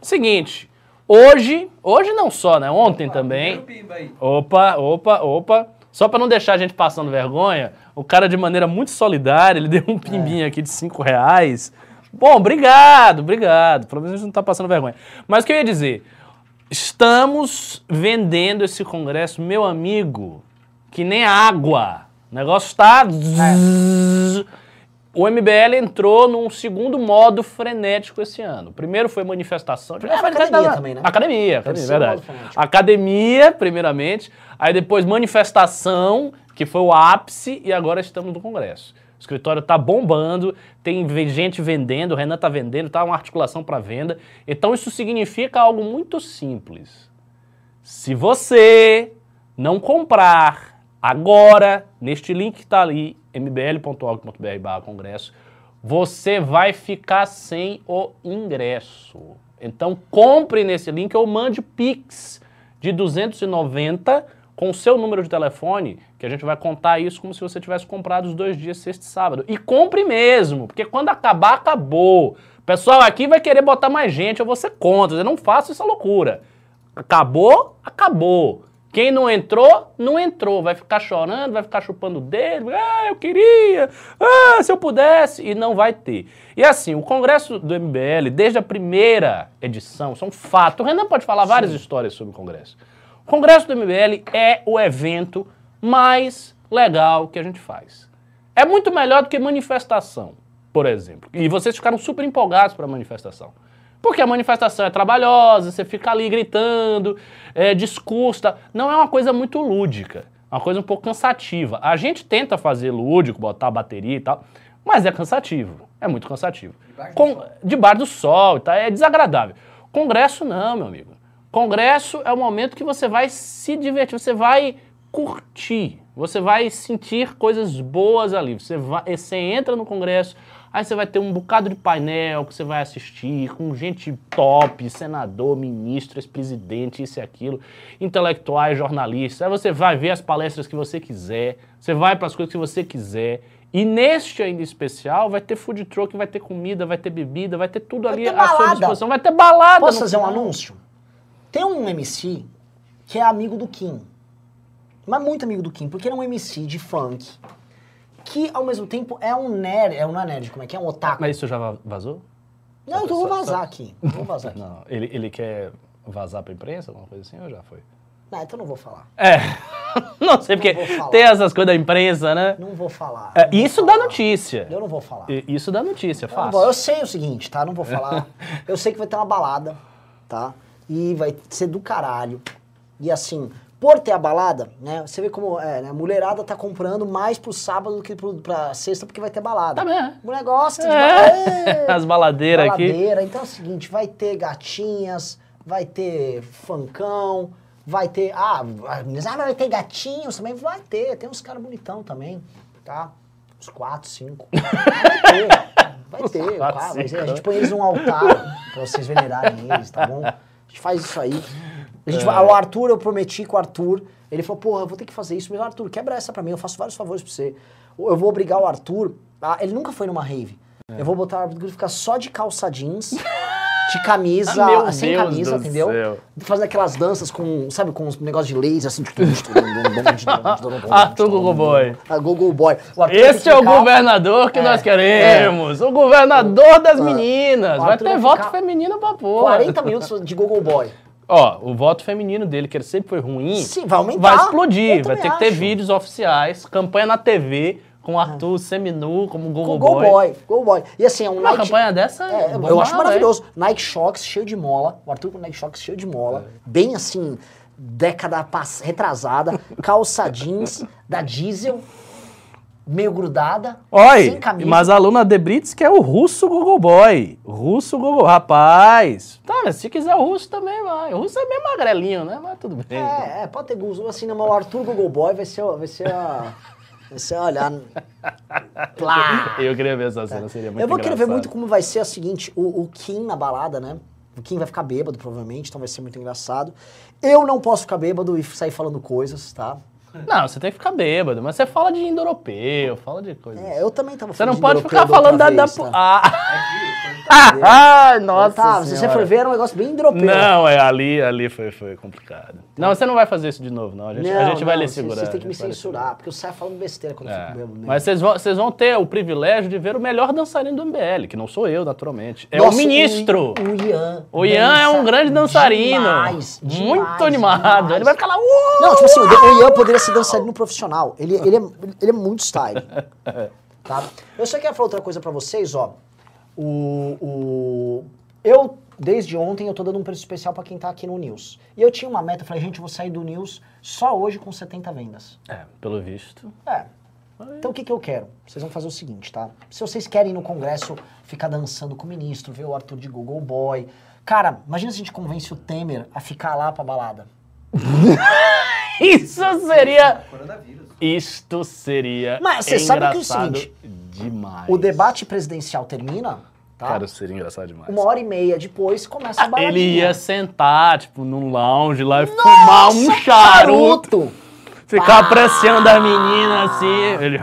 Seguinte, hoje, hoje não só, né? Ontem também. Pimba aí. Opa, opa, opa. Só pra não deixar a gente passando vergonha, o cara de maneira muito solidária, ele deu um pimbinho aqui de 5 reais. Bom, obrigado, obrigado. Pelo menos a gente não tá passando vergonha. Mas o que eu ia dizer? Estamos vendendo esse congresso, meu amigo, que nem água. O negócio tá... zzz. O MBL entrou num segundo modo frenético esse ano. O primeiro foi manifestação. Foi academia também, né? Academia, academia, verdade. Academia, primeiramente, aí depois manifestação, que foi o ápice, e agora estamos no Congresso. O escritório tá bombando, tem gente vendendo, o Renan tá vendendo, tá uma articulação para venda. Então isso significa algo muito simples. Se você não comprar agora, neste link que está ali, mbl.org.br congresso, você vai ficar sem o ingresso. Então compre nesse link ou mande Pix de 290 com o seu número de telefone, que a gente vai contar isso como se você tivesse comprado os dois dias, sexta e sábado. E compre mesmo, porque quando acabar, acabou. Pessoal aqui vai querer botar mais gente, eu vou ser contra, eu não faço essa loucura. Acabou, acabou. Quem não entrou, não entrou. Vai ficar chorando, vai ficar chupando o dedo. Ah, eu queria. Ah, se eu pudesse. E não vai ter. E assim, o Congresso do MBL, desde a primeira edição, isso é um fato. O Renan pode falar várias histórias sobre o Congresso. O Congresso do MBL é o evento mais legal que a gente faz. É muito melhor do que manifestação, por exemplo. E vocês ficaram super empolgados para a manifestação. Porque a manifestação é trabalhosa, você fica ali gritando, é, discurso. tá? Não é uma coisa muito lúdica, é uma coisa um pouco cansativa. A gente tenta fazer lúdico, botar bateria e tal, mas é cansativo, é muito cansativo. Debaixo do Com, sol. debaixo do sol, tá? é desagradável. Congresso não, meu amigo. Congresso é o momento que você vai se divertir, você vai curtir, você vai sentir coisas boas ali. Você, vai, você entra no Congresso, aí você vai ter um bocado de painel que você vai assistir, com gente top, senador, ministro, ex-presidente, isso e aquilo, intelectuais, jornalistas. Aí você vai ver as palestras que você quiser, você vai para as coisas que você quiser. E neste ainda especial vai ter food truck, vai ter comida, vai ter bebida, vai ter tudo Vai ali ter à sua disposição. Vai ter balada. Posso fazer um anúncio? Tem um MC que é amigo do Kim. Mas muito amigo do Kim, porque ele é um MC de funk. Que ao mesmo tempo é um nerd. É um não é nerd, como é que é? Um otaku. Mas isso já va- vazou? Não, eu vou vazar só- aqui. eu Vou vazar aqui. Não, ele, ele quer vazar pra imprensa, alguma coisa assim, ou já foi? Não, então não vou falar. É, não sei, porque falar. tem essas coisas da imprensa, né? Não vou falar. É, não vou isso dá falar. notícia. Eu não vou falar. Isso dá notícia, Eu, não fácil. vou- eu sei o seguinte, tá? Não vou falar. Eu sei que vai ter uma balada, tá? E vai ser do caralho. E assim, por ter a balada, né? Você vê como é, né? A mulherada tá comprando mais pro sábado do que pro, pra sexta, porque vai ter balada. Tá bem, é. Mulher gosta de É. As baladeiras aqui. baladeira. Então é o seguinte, vai ter gatinhas, vai ter funkão, vai ter... Ah, ah, mas vai ter gatinhos também? Vai ter, tem uns caras bonitão também, tá? Uns quatro, cinco. Vai ter, vai ter. quatro, vai ser. cinco. a gente põe eles num altar pra vocês venerarem eles, tá bom? A gente faz isso aí. A gente É. o Arthur, eu prometi com o Arthur, ele falou, porra, eu vou ter que fazer isso. Mas, Arthur, quebra essa pra mim, eu faço vários favores pra você. Eu vou obrigar o Arthur, a- ele nunca foi numa rave. É. Eu vou botar o Arthur ficar só de calça jeans, de camisa, Meu sem Deus camisa, entendeu? céu. Fazendo aquelas danças com, sabe, com uns negócios de laser, assim. Arthur Google Boy. Ah, Google Boy. Esse é o governador que É, nós queremos. O governador das meninas. Vai ter voto feminino pra porra. 40 minutos de Google Boy. Ó, o voto feminino dele, que ele sempre foi ruim, Sim, vai aumentar. vai explodir. Vai ter que ter vídeos oficiais, campanha na TV, com o Arthur seminu, como Google, Google Boy. Boy. Google Boy. E assim, é um Uma Nike... campanha dessa É, é eu acho bomba, maravilhoso. Nike Shox cheio de mola. O Arthur com Nike Shox cheio de mola. Bem assim, década retrasada. Calça jeans da Diesel. Meio grudada. Oi, Sem camisa. mas a aluna de Brits que é o russo Google Boy. Russo Google. Rapaz. Tá, mas se quiser o russo também vai. O russo é meio magrelinho, né? Mas tudo bem. É, é, pode ter gosto. Assim, não, mas o Arthur Google Boy vai ser, o- vai ser a... Vai ser, olha... Plá. Eu queria ver essa cena, seria muito Eu vou querer ver engraçado. muito como vai ser a seguinte, o, o Kim na balada, né? O Kim vai ficar bêbado, provavelmente, então vai ser muito engraçado. Eu não posso ficar bêbado e sair falando coisas, tá? Não, você tem que ficar bêbado, mas você fala de indo-europeu, fala de coisas. É, eu também tava Você não pode de ficar falando da. da tá? Ah, ah, nossa. Tá, se você for ver, era um negócio bem europeu. Não, é ali, ali foi, foi complicado. Não, você não vai fazer isso de novo, não. A gente, a Não, gente vai não, lhe vocês- segurar. Vocês têm que a me gente vai lhe censurar, porque eu saio falando besteira quando eu É, fico bêbado. mesmo. Mas vocês vão, vocês vão ter o privilégio de ver o melhor dançarino do MBL, que não sou eu, naturalmente. É Nossa, o ministro. O, o Ian. O Ian é um grande dançarino. Demais, muito demais, animado. demais. Ele vai ficar lá. Uh! Não, tipo assim, o o Ian poderia ser dançarino profissional. Ele, ele, é, ele é muito style. Tá? Eu só quero falar outra coisa pra vocês, ó. O, o, eu, desde ontem, eu tô dando um preço especial pra quem tá aqui no News. E eu tinha uma meta, eu falei, gente, eu vou sair do News só hoje com 70 vendas. É, pelo visto. É. Então o que, que eu quero? Vocês vão fazer o seguinte, tá? Se vocês querem ir no Congresso ficar dançando com o ministro, ver o Arthur de Google Boy. Cara, imagina se a gente convence o Temer a ficar lá pra balada. Isso seria. Isto seria. Mas você sabe que é o engraçado seguinte, demais. O debate presidencial termina, tá? Cara, seria engraçado demais. Uma hora e meia depois começa a baladinha. Ele ia sentar, tipo, num lounge lá e fumar um charuto. Charuto! Ficava Pá! apreciando a menina assim. Ele...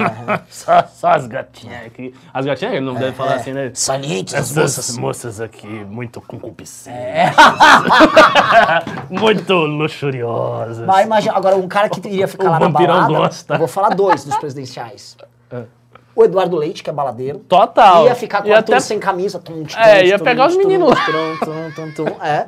só, só as gatinhas aqui. As gatinhas, ele não deve falar assim, né? Saliente das Essas moças. moças aqui, muito concupiscentes. muito luxuriosas. Mas imagina, agora um cara que iria ficar O lá na vampirão balada. gosta. Vou falar dois dos presidenciais. O Eduardo Leite, que é baladeiro. Total. Ia ficar com Arthur até- sem camisa. Tum, tum, É, tum, ia pegar os meninos lá. tum, tum, tum, tum, É.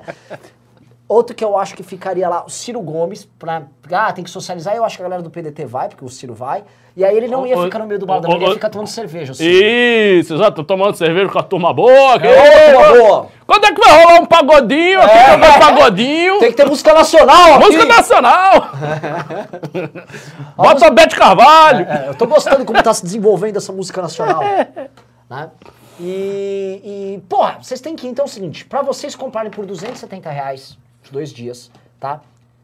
Outro que eu acho que ficaria lá, o Ciro Gomes, pra. Ah, tem que socializar. Eu acho que a galera do PDT vai, porque o Ciro vai. E aí ele não ia ficar no meio do ô, ele ia ficar tomando cerveja. Isso, exato. Tomando cerveja com a turma boa. aqui. É, Ô, turma boa. Quando é que vai rolar um pagodinho? Aqui É. um pagodinho. Tem que ter música nacional aqui. Música nacional. Bota a Bete Carvalho. É, eu tô gostando como tá se desenvolvendo essa música nacional. né? E, e, porra, vocês têm que ir, então é o seguinte, pra vocês comprarem por 270 reais, dois dias, tá?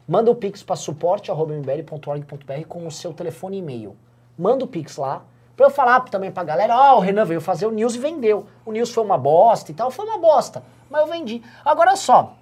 Manda o Pix pra suporte.mbl.org.br com o seu telefone e e-mail. Manda o Pix lá, pra eu falar também pra galera, ó, o Renan veio fazer o News e vendeu. O News foi uma bosta e tal, foi uma bosta, mas eu vendi. Agora só,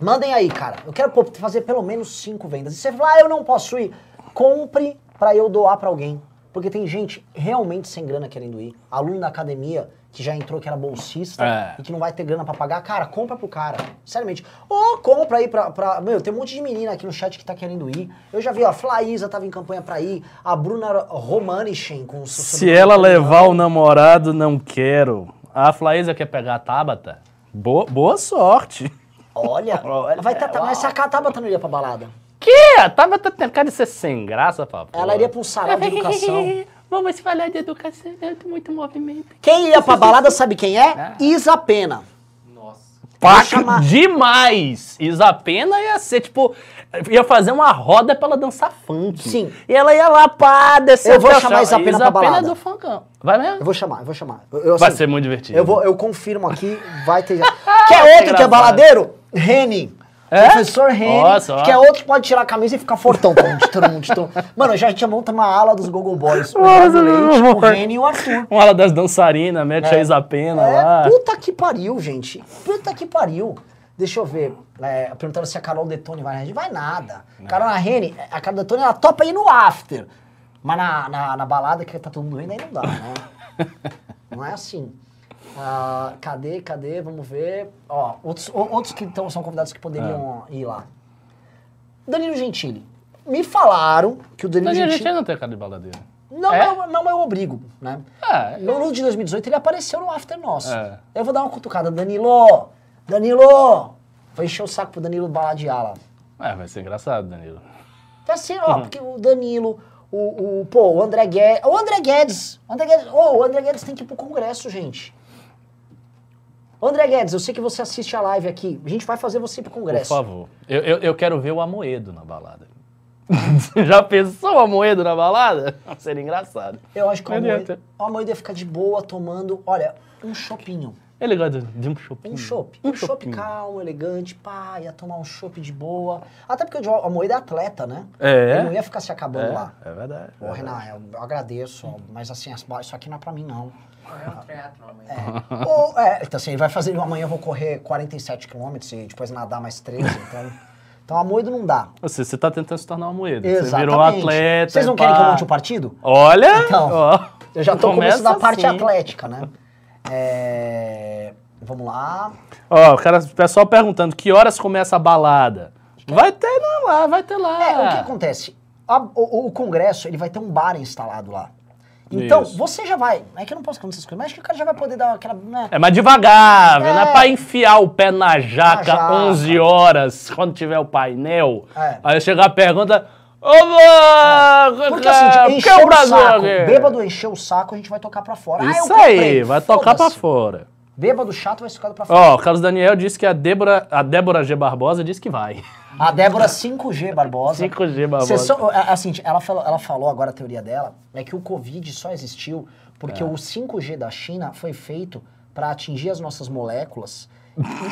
Mandem aí, cara. Eu quero fazer pelo menos cinco vendas. E você fala, ah, eu não posso ir. Compre pra eu doar pra alguém. Porque tem gente realmente sem grana querendo ir. Aluno da academia que já entrou, que era bolsista É. e que não vai ter grana pra pagar. Cara, compra pro cara. Seriamente. Ou compra aí pra, pra. Meu, tem um monte de menina aqui no chat que tá querendo ir. Eu já vi, ó, a Flaísa tava em campanha pra ir. A Bruna Romanichen com o Se ela italiano. levar o namorado, não quero. A Flaísa quer pegar a Tabata? Boa, boa sorte. Olha, Olha, vai tá, mas se a Tabata não iria pra balada. Que? A Tabata tem cara de ser sem graça, papo. Ela iria pra um sarau de educação. Vamos falar de educação, é muito movimento. Quem ia pra balada sabe quem é? Isa Pena. Nossa. Paca chamar- demais! Isapena ia ser, tipo, ia fazer uma roda pra ela dançar funk. Sim. E ela ia lá, pá, descer Eu vou chamar chão. Isapena pra balada. é do funkão. Vai mesmo? Eu vou chamar, eu vou chamar. Eu- eu, Vai assim, ser muito divertido. Eu, vou, eu confirmo aqui, vai ter. Que Quer outro que é baladeiro? Reni. É? Professor Reni. Nossa, que é outro que pode tirar a camisa e ficar fortão. Tum, tum, tum, tum. Mano, eu já tinha montado uma ala dos Google Boys. O Nossa, o. Reni e o Arthur. Uma aula das dançarinas, mete a Isapena lá. É, puta que pariu, gente. Puta que pariu. Deixa eu ver. É, perguntando se a Carol Detone vai na rede. Vai nada. Carol na Rene, a Carol Detone, ela topa ir no after. Mas na, na, na balada que tá todo mundo vendo, aí não dá, né? não é assim. Ah, cadê, cadê? Vamos ver. Ó, outros, o- outros que tão, são convidados que poderiam ir lá. Danilo Gentili. Me falaram que o Danilo a Gentili... não tem cara de baladeiro. Não, É? eu, não, eu obrigo, né? É. No, no de 2018 ele apareceu no After Nosso. É. Eu vou dar uma cutucada. Danilo! Danilo! Vou encher o saco pro Danilo baladear lá. É, vai ser engraçado, Danilo. Tá assim, ó, porque o Danilo, o, o, pô, o André Guedes. O André Guedes! O André Guedes, ô, o André Guedes tem que ir pro Congresso, gente. André Guedes, eu sei que você assiste a live aqui. A gente vai fazer você pro Por Congresso. favor. Eu, eu, eu quero ver o Amoedo na balada. Já pensou o Amoedo na balada? Seria engraçado. Eu acho que o Não Amoedo, adianta. o Amoedo ia ficar de boa tomando, olha, um chopinho. Ele gosta de um chopinho. Um chopp. Um chopp chopinho. calmo, elegante, pá, ia tomar um chopp de boa. Até porque o Amoedo é atleta, né? É. Ele não ia ficar se acabando lá. É, é verdade. Pô, Renan, eu, eu agradeço, mas assim, isso aqui não é pra mim, não. Não é um triatlon amanhã. Ou, é, então assim, ele vai fazer, amanhã eu vou correr 47 quilômetros e depois nadar mais 13, então... Então, Amoedo não dá. Você, você tá tentando se tornar um Amoedo. Você Exatamente. virou atleta. Vocês não e querem que eu pá. monte um partido? Olha! Então, ó, Eu já tô começa começando a parte assim. atlética, né? É, Vamos lá. Ó, o cara, o pessoal perguntando que horas começa a balada. Vai ter não, lá, vai ter lá. É, o que acontece? A- o, o Congresso, ele vai ter um bar instalado lá. Então, Isso. você já vai. É que eu não posso contar essas coisas, mas acho que o cara já vai poder dar aquela. Né? É mais devagar, viu? não é É. pra enfiar o pé na jaca, Na jaca. 11 horas, quando tiver o painel. É. Aí chegar a pergunta. Ô, vô, Porque assim, que é encheu o Brasil saco. Bêbado encheu o saco, a gente vai tocar pra fora. Ah, Isso comprei. aí, vai tocar pra fora. Bêbado chato vai tocado pra fora. Ó, o Carlos Daniel disse que a Débora, a Débora G. Barbosa disse que vai. A Débora 5G Barbosa. 5G Barbosa. Só- é, assim, ela falou, ela falou agora a teoria dela, é que o Covid só existiu porque É. o 5G da China foi feito para atingir as nossas moléculas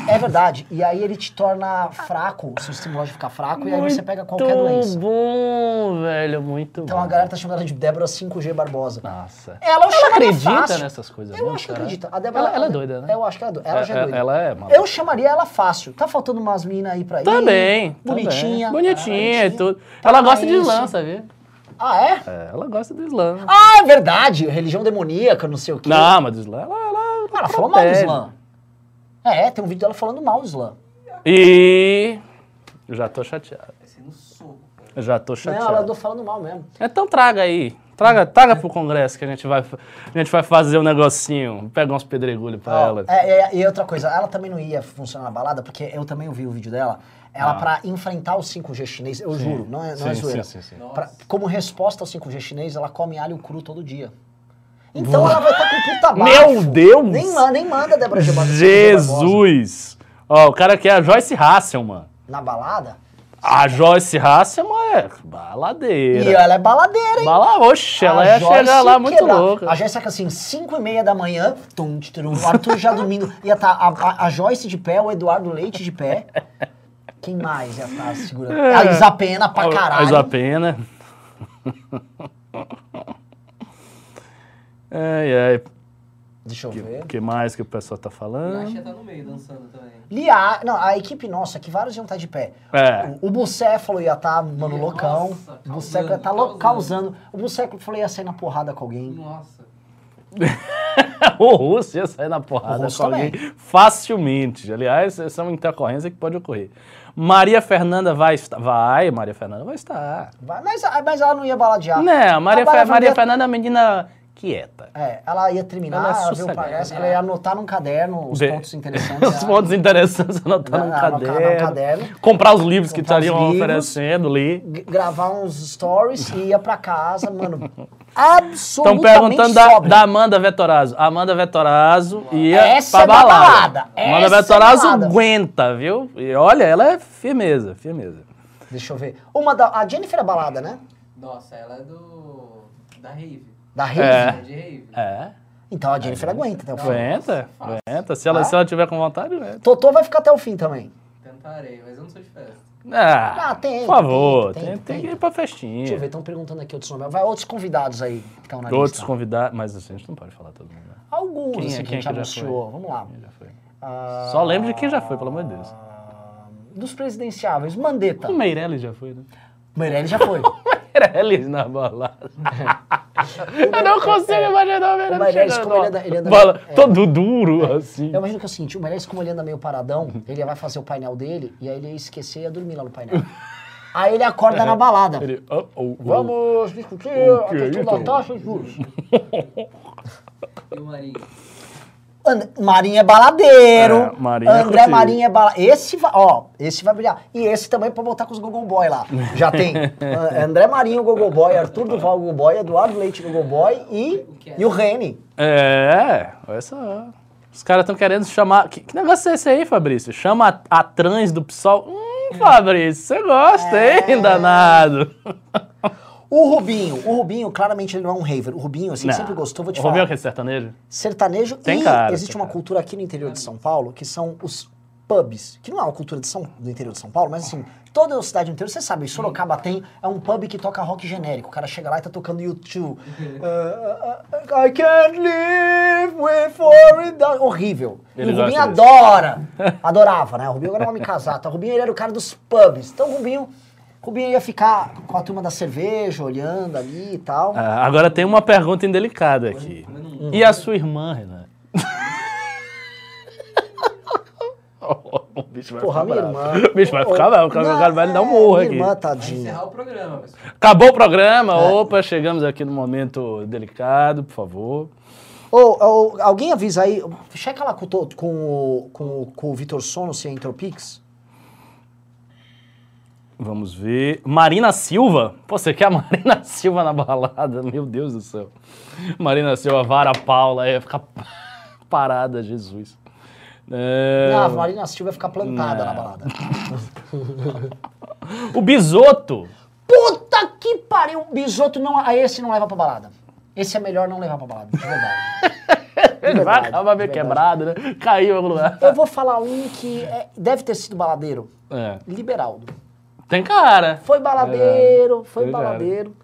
É verdade. E aí ele te torna fraco, seu sistema lógico fica fraco, e aí você pega qualquer doença. Muito bom, velho, muito Então bom. a galera tá chamando ela de Débora 5G Barbosa. Nossa. Ela, Ela acredita fácil. nessas coisas, Eu não, acho que cara? acredita. A Débora, Ela- ela é doida, né? Eu acho que ela é doida. Ela É- já é é- doida. ela é maluca. Eu chamaria ela fácil. Tá faltando umas minas aí pra ir. Também. Bonitinha. também. Bonitinha e tudo. Tá ela gosta de isso. Islã, sabia? Ah, é? É, ela gosta do Islã. Ah, é verdade. Religião demoníaca, não sei o quê. Não, mas do Islã, ela... ela, Ela falou mal do. Islã. É, tem um vídeo dela falando mal do Islã. E... Eu já tô chateado. Vai ser no soco, cara. Eu já tô Não, chateado. ela andou falando mal mesmo. Então traga aí. Traga, traga pro congresso que a gente vai, a gente vai fazer um negocinho. Pegar uns pedregulhos pra Ó, ela. é, é, e outra coisa, ela também não ia funcionar na balada, porque eu também ouvi o vídeo dela. Ela, Ah. pra enfrentar o 5G chinês, eu juro, não é, não é Sim, zoeira. sim, sim, sim. Pra- como resposta ao 5G chinês, ela come alho cru todo dia. Então ela vai estar com puta bafo. Meu Deus! Nem, ma- nem manda Débora G. Jesus! Ó, o cara aqui é a Joyce Hasselman. Na balada? A Joyce Hasselman é baladeira. E ela é baladeira, hein? Bala, oxe, ela A ia Joyce chegar lá muito quebrar. louca. A Jéssica, assim, 5 e meia da manhã, tum, tum, o Arthur já dormindo. Ia estar a, a- a Joyce de pé, o Eduardo Leite de pé. Quem mais ia estar segurando? A Isapena pra caralho. A pena. Ai, ai. Deixa eu ver. O que mais que o pessoal tá a falando? Xia tá no meio, dançando também. Lia, não, a equipe nossa, que vários iam estar de pé. É. O, o Bucéfalo ia estar, mano, Nossa, loucão. causando, o Bucéfalo ia estar causando. causando. O Bucéfalo falou ia sair na porrada com alguém. Nossa. o russo ia sair na porrada com alguém também. facilmente. Aliás, essa é uma intercorrência que pode ocorrer. Maria Fernanda vai estar. Vai, Maria Fernanda vai estar. Vai, mas, mas ela não ia baladear. Não, Maria, A Maria Fe- Maria Fernanda- Fernanda é uma menina quieta. É, ela ia terminar, Ela é ela, viu o palhaço, ela ia anotar num caderno os pontos interessantes. Os ela- pontos interessantes anotar num caderno. no caderno. Comprar os livros que Comprar os estariam oferecendo, ler. gravar uns stories e ia pra casa, mano. Estão Absolutamente perguntando da, da Amanda Vetorazzo. A Amanda Vetorazzo ia Essa pra é da balada. balada. Amanda Essa é balada. aguenta, viu? E olha, ela é firmeza, firmeza. Deixa eu ver. Uma da. A Jennifer é balada, né? Nossa, ela é do. da Rave. Da Rave. É. É. É, Então a Jennifer aguenta até o fim. aguenta, fácil. aguenta. Se ela, Ah? se ela tiver com vontade, aguenta. Totô vai ficar até o fim também. Tentarei, mas eu não sou de festa. Ah, Ah, tem, Por favor, tem, tem, tem, tem tem. que ir pra festinha. Deixa eu ver, estão perguntando aqui outros nomes. Vai outros convidados aí que estão na Outros lista. convidados, mas assim, a gente não pode falar todo mundo. né? Alguns Quem é- assim, que quem a é gente que já anunciou. foi? Vamos lá. Quem já foi? Ah, Só lembro de quem já foi, pelo amor de Deus. Dos presidenciáveis, Mandetta. O Meirelles já foi, né? Meirelles já foi. Meirelles na balada. Eu não consigo imaginar o Meirelles, O Meirelles, chegando como ele anda- ele anda- Bala- é. Todo duro, assim. Eu imagino que é o seguinte, o Meirelles, como ele anda meio paradão, ele vai fazer o painel dele e aí ele ia esquecer e ia dormir lá no painel. Aí ele acorda na balada. Ele, oh, oh, oh. Vamos discutir O a que, questão da então? taxa de juros. E o Marinho? And- Marinho é baladeiro. É, Marinho é André contigo. Marinho é baladeiro. Esse vai, ó, esse vai brilhar. E esse também pra botar com os Google Boy lá. Já tem André Marinho, Google Boy, Arthur Duval, Google Boy, Eduardo Leite, Google Boy e, é? e o Rene. É, olha só. Os caras estão querendo chamar. Que, que negócio é esse aí, Fabrício? Chama a, a trans do PSOL. Hum, Fabrício, você gosta, É. hein, danado? O Rubinho, o Rubinho, claramente ele não é um raver. O Rubinho, assim, Não. sempre gostou, vou te o falar. Rubinho é que é sertanejo? sertanejo Tem e cara, existe tem uma cara. cultura aqui no interior de São Paulo que são os pubs, que não é uma cultura de São, do interior de São Paulo, mas assim, toda a cidade do interior, você sabe, Sorocaba tem, é um pub que toca rock genérico, o cara chega lá e tá tocando YouTube. Uh, uh, uh, I can't live with it. Horrível. Ele e o Rubinho adora, adorava, né? O Rubinho agora é um homem casado, tá? o Rubinho ele era o cara dos pubs, então o Rubinho, o Rubinho ia ficar com a turma da cerveja, olhando ali e tal. Ah, agora tem uma pergunta indelicada aqui. E a sua irmã, Renan? o bicho vai Porra, ficar minha bravo. irmã. O bicho vai ficar bravo, o cara vai lhe dar um é, morro minha aqui. irmã, Vai tadinha. encerrar o programa, pessoal. Acabou o programa? É. Opa, chegamos aqui no momento delicado, por favor. Ô, ô, alguém avisa aí, checa lá com, com, com, com o Vitor Sono se entrou Pix. Vamos ver. Marina Silva? Pô, você quer a Marina Silva na balada? Meu Deus do céu. Marina Silva, Vara Paula, ia ficar parada, Jesus. É, Não, a Marina Silva vai ficar plantada Não. na balada. O Bisoto. Puta que pariu! Bisoto não. a esse não leva pra balada. Esse é melhor não levar pra balada, de verdade. Ele vai acabar meio quebrado, né? Caiu em algum lugar. Eu vou falar um que é- deve ter sido baladeiro. É. Liberaldo. Tem cara. Foi baladeiro, foi Foi, cara. baladeiro.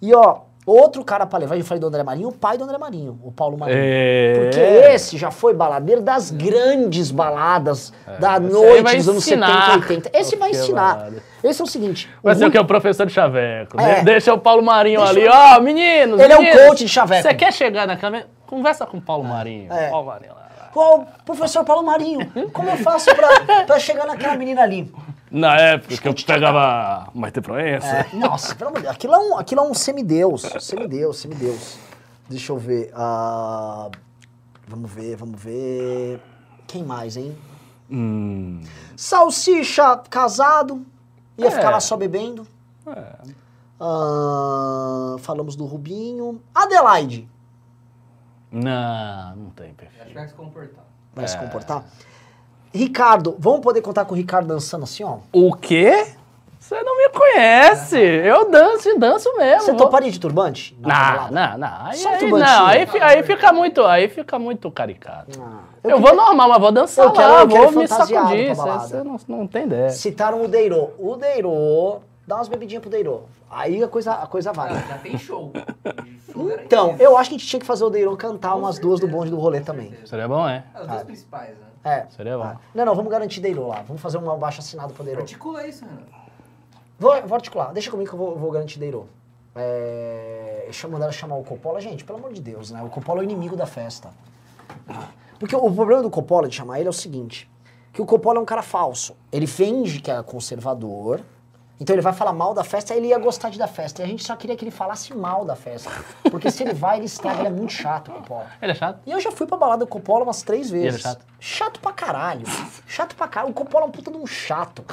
E ó, outro cara pra levar, eu falei do André Marinho, o pai do André Marinho, o Paulo Marinho. É. Porque esse já foi baladeiro das grandes baladas da É. Aí noite dos anos ensinar 70 e 80. Esse o vai é ensinar. balada. Esse é o seguinte. Vai ser Rui- o que? O professor de chaveco. É. De- Deixa o Paulo Marinho Deixa ali. eu- Ó, meninos. Ele é o meninos, coach de chaveco. Você quer chegar na câmera? Conversa com o Paulo Marinho. É. Paulo Marinho lá. Ô, professor Paulo Marinho, como eu faço pra, pra chegar naquela menina ali? Na época que eu pegava Maite Proença. É, nossa, pelo amor de Deus. Aquilo é um, aquilo é um semideus. Semideus, semideus. Deixa eu ver. ah, vamos ver, vamos ver. Quem mais, hein? Hum. Salsicha casado. Ia É. ficar lá só bebendo. É. Ah, falamos do Rubinho. Adelaide. Não, não tem Acho que perfil. vai se comportar. Vai É. se comportar? Ricardo, vamos poder contar com o Ricardo dançando assim, ó? O quê? Você não me conhece. Eu danço e danço mesmo. Você toparia de turbante? Não, não, não. Aí, Só aí, não, aí, aí fica muito, aí fica muito caricato. Ah, Eu, eu vou normal, mas vou dançar eu quero- lá, eu vou me sacudir. você não, não tem ideia. Citaram o Deirô. O Deirô, dá umas bebidinhas pro Deirô. Aí a coisa, a coisa vai. Já tem show. Então, eu acho que a gente tinha que fazer o Deirô cantar Com umas duas do certeza, bonde do rolê também. certeza. Seria bom, é? É, os dois principais, né? É. Seria bom. Ah. Não, não, vamos garantir Deirô lá. Vamos fazer um abaixo assinado pro Deirô. Articula isso, Renan. Vou, vou articular. Deixa comigo que eu vou, vou garantir Deirô. É, deixa eu mandar ela chamar o Coppola. Gente, pelo amor de Deus, né? O Coppola é o inimigo da festa. Porque o problema do Coppola de chamar ele é o seguinte: que o Coppola é um cara falso. Ele finge que é conservador. Então ele vai falar mal da festa, aí ele ia gostar de da festa. E a gente só queria que ele falasse mal da festa. Porque se ele vai, ele estraga, ele é muito chato, o Coppola. Ele é chato? E eu já fui pra balada do Coppola umas três vezes. ele é chato? Chato pra caralho. Chato pra caralho. O Coppola é um puta de um chato.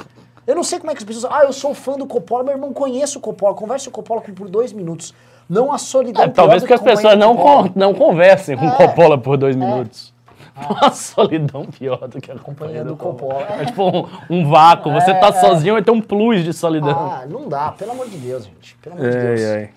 Eu não sei como é que as pessoas. Ah, eu sou fã do Coppola, meu irmão conhece o Coppola, conversa com o Coppola por dois minutos. Não a solidão. É, pior talvez do que as pessoas o não, con- não conversem com É. Coppola por dois minutos. Uma solidão pior do que a Companhia companhia do do Coppola. Coppola. É tipo um, um vácuo. Você É, tá é. sozinho e tem um plus de solidão. Ah, não dá, pelo amor de Deus, gente. Pelo amor de Deus.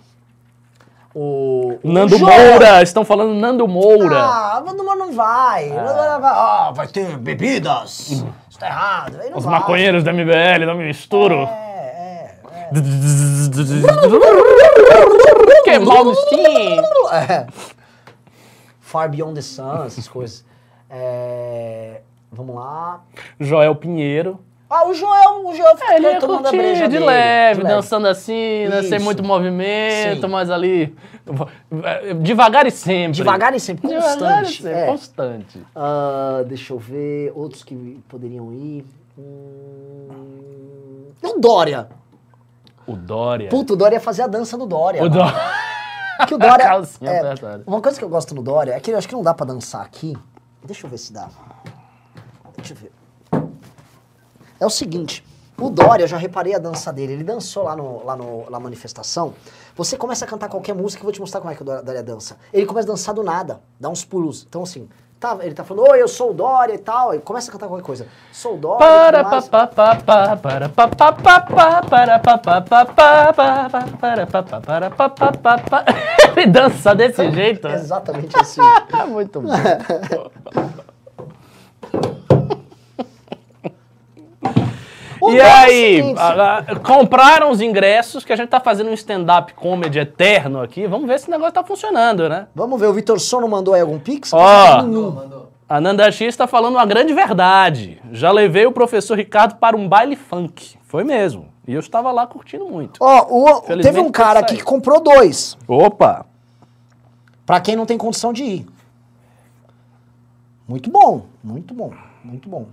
O, o Nando Joel- Moura, estão falando Nando Moura. Ah, Nando Moura não vai. Nando Moura vai. Ah, vai ter bebidas. Isso tá errado. Aí não Os vai. maconheiros da MBL, não me misturo. É, é, é. que Malmsteen. É. Far Beyond the Sun, essas coisas. É, Vamos lá. Joel Pinheiro. Ah, o Joel, o Joel fica É, ele ia tomando a curtir breja de dele, leve, de leve. dançando assim, né, sem muito movimento, Sim. mas ali. Devagar e sempre. Devagar e sempre, Devagar e constante. sempre, é. constante. Ah, deixa eu ver, outros que poderiam ir. Hum... E o Dória? O Dória. Puta, o Dória ia fazer a dança do Dória. o. Dória. Que o Dória. Calcinha é, uma coisa que eu gosto no Dória é que eu acho que não dá pra dançar aqui. Deixa eu ver se dá. Deixa eu ver. É o seguinte. O Dória, eu já reparei a dança dele. Ele dançou lá, no, lá no, na manifestação. Você começa a cantar qualquer música, eu vou te mostrar como é que o Dória dança. Ele começa a dançar do nada, dá uns pulos. Então, assim, tá, ele tá falando, oi, eu sou o Dória e tal. Ele começa a cantar qualquer coisa. Sou o Dória. e Para tudo mais. pa pa pa pa para pa pa pa pa para pa pa pa pa pa para pa pa para pa pa pa pa Ele dança desse jeito. né? Exatamente assim. É muito bom. O E aí, a- a- compraram os ingressos, que a gente tá fazendo um stand-up comedy eterno aqui. Vamos ver se o negócio tá funcionando, né? Vamos ver, o Vitor Sono mandou aí algum pix? Ó. Mandou. A Nanda X está falando uma grande verdade. Já levei o professor Ricardo para um baile funk. Foi mesmo. E eu estava lá curtindo muito. Ó, o- Felizmente teve um cara aqui que comprou dois. Opa! Pra quem não tem condição de ir. Muito bom, muito bom, muito bom.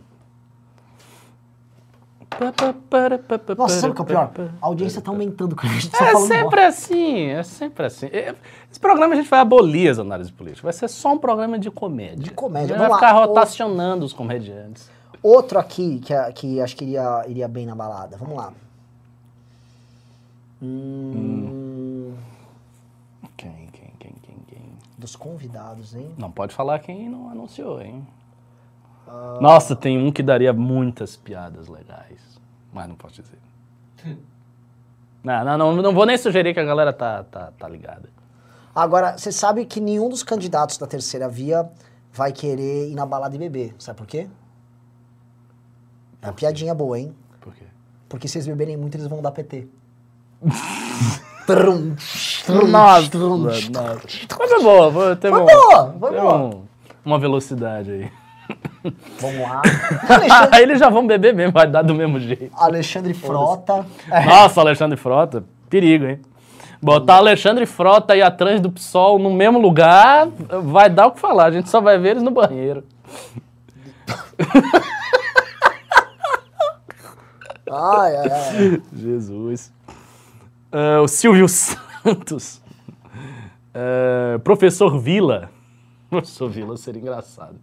Nossa, sabe o que é o pior? A audiência tá aumentando com a gente só É falando sempre assim, é sempre assim. É- Esse programa a gente vai abolir as análises políticas. Vai ser só um programa de comédia. De comédia, vai vamos ficar lá. rotacionando os comediantes. Outro aqui que, que acho que iria, iria bem na balada. Vamos lá. Hum, Quem, quem, quem, quem, quem? Dos convidados, hein? Não pode falar quem não anunciou, hein? Nossa, tem um que daria muitas piadas legais. Mas não posso dizer. Não, não, não, não vou nem sugerir que a galera tá, tá, tá ligada. Agora, você sabe que nenhum dos candidatos da terceira via vai querer ir na balada e beber. Sabe por quê? É uma piadinha boa, hein? Por quê? Porque se eles beberem muito, eles vão dar PT. Trum, Nossa, trum. nossa. Mas foi boa, foi, teve Foi um- boa, foi boa. um- uma velocidade aí. Vamos lá. Alexandre, Aí eles já vão beber mesmo, vai dar do mesmo jeito. Alexandre Frota. Nossa, Alexandre Frota, perigo, hein? Botar Alexandre Frota e a trans do PSOL no mesmo lugar vai dar o que falar, a gente só vai ver eles no banheiro. Ai, ai, ai. Jesus. Ah, o Silvio Santos. Ah, professor Vila. Professor Vila seria engraçado.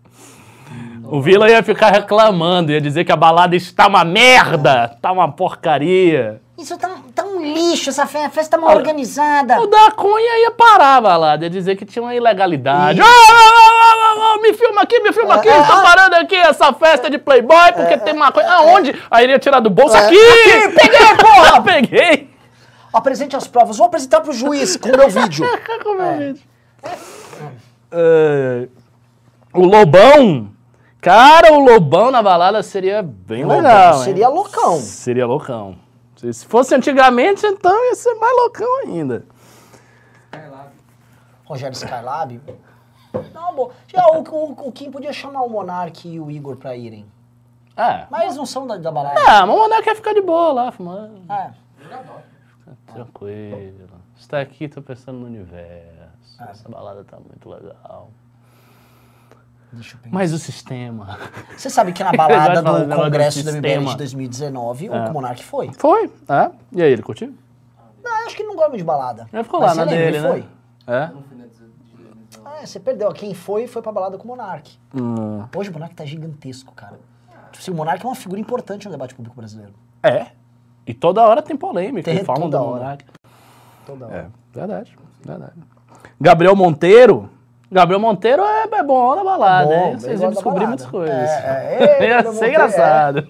O Vila ia ficar reclamando, ia dizer que a balada está uma merda, tá uma porcaria. Isso tá, tá um lixo, essa fe- festa tá mal organizada. O da Cunha ia parar a balada, ia dizer que tinha uma ilegalidade. Ah, ah, ah, me filma aqui, me filma aqui, É, estou ah. parando aqui essa festa de Playboy porque tem maconha. Aonde? Aí ele ia tirar do bolso aqui! Aqui, peguei, porra! Peguei! Apresente as provas. Vou apresentar pro juiz com o meu vídeo. Como é mesmo? É, o Lobão. Cara, o Lobão na balada seria bem Lobão legal. hein? seria loucão. Seria loucão. Se se fosse antigamente, então ia ser mais loucão ainda. Skylab. Rogério Skylab. Não, bom. Já, o, o, o Kim podia chamar o Monark e o Igor pra irem. É. Mas eles não são da, da balada. Ah, mas o Monarca quer ficar de boa lá, fumando. É. Jogador. Tranquilo. Você tá aqui, tô pensando no universo. Essa balada tá muito legal. Deixa eu pensar. Mas o sistema. Você sabe que na balada do Congresso do da MBL de 2019, É. o Monark foi. Foi, é? E aí, ele curtiu? Não, eu acho que ele não gosta de balada. Ele ficou Mas lá na você lembra, dele, ele né? foi? É? De- É, você perdeu. Quem foi, foi pra balada com o Monark. Hum. Hoje o Monark tá gigantesco, cara. Tipo assim, o Monark é uma figura importante no debate público brasileiro. É. E toda hora tem polêmica. Tem falam toda do hora. Monarca. Toda hora. É, verdade, verdade. Gabriel Monteiro. Gabriel Monteiro é, é bom na balada, Bom, bem Vocês da descobrir muitas coisas. É, é, é, ser engraçado.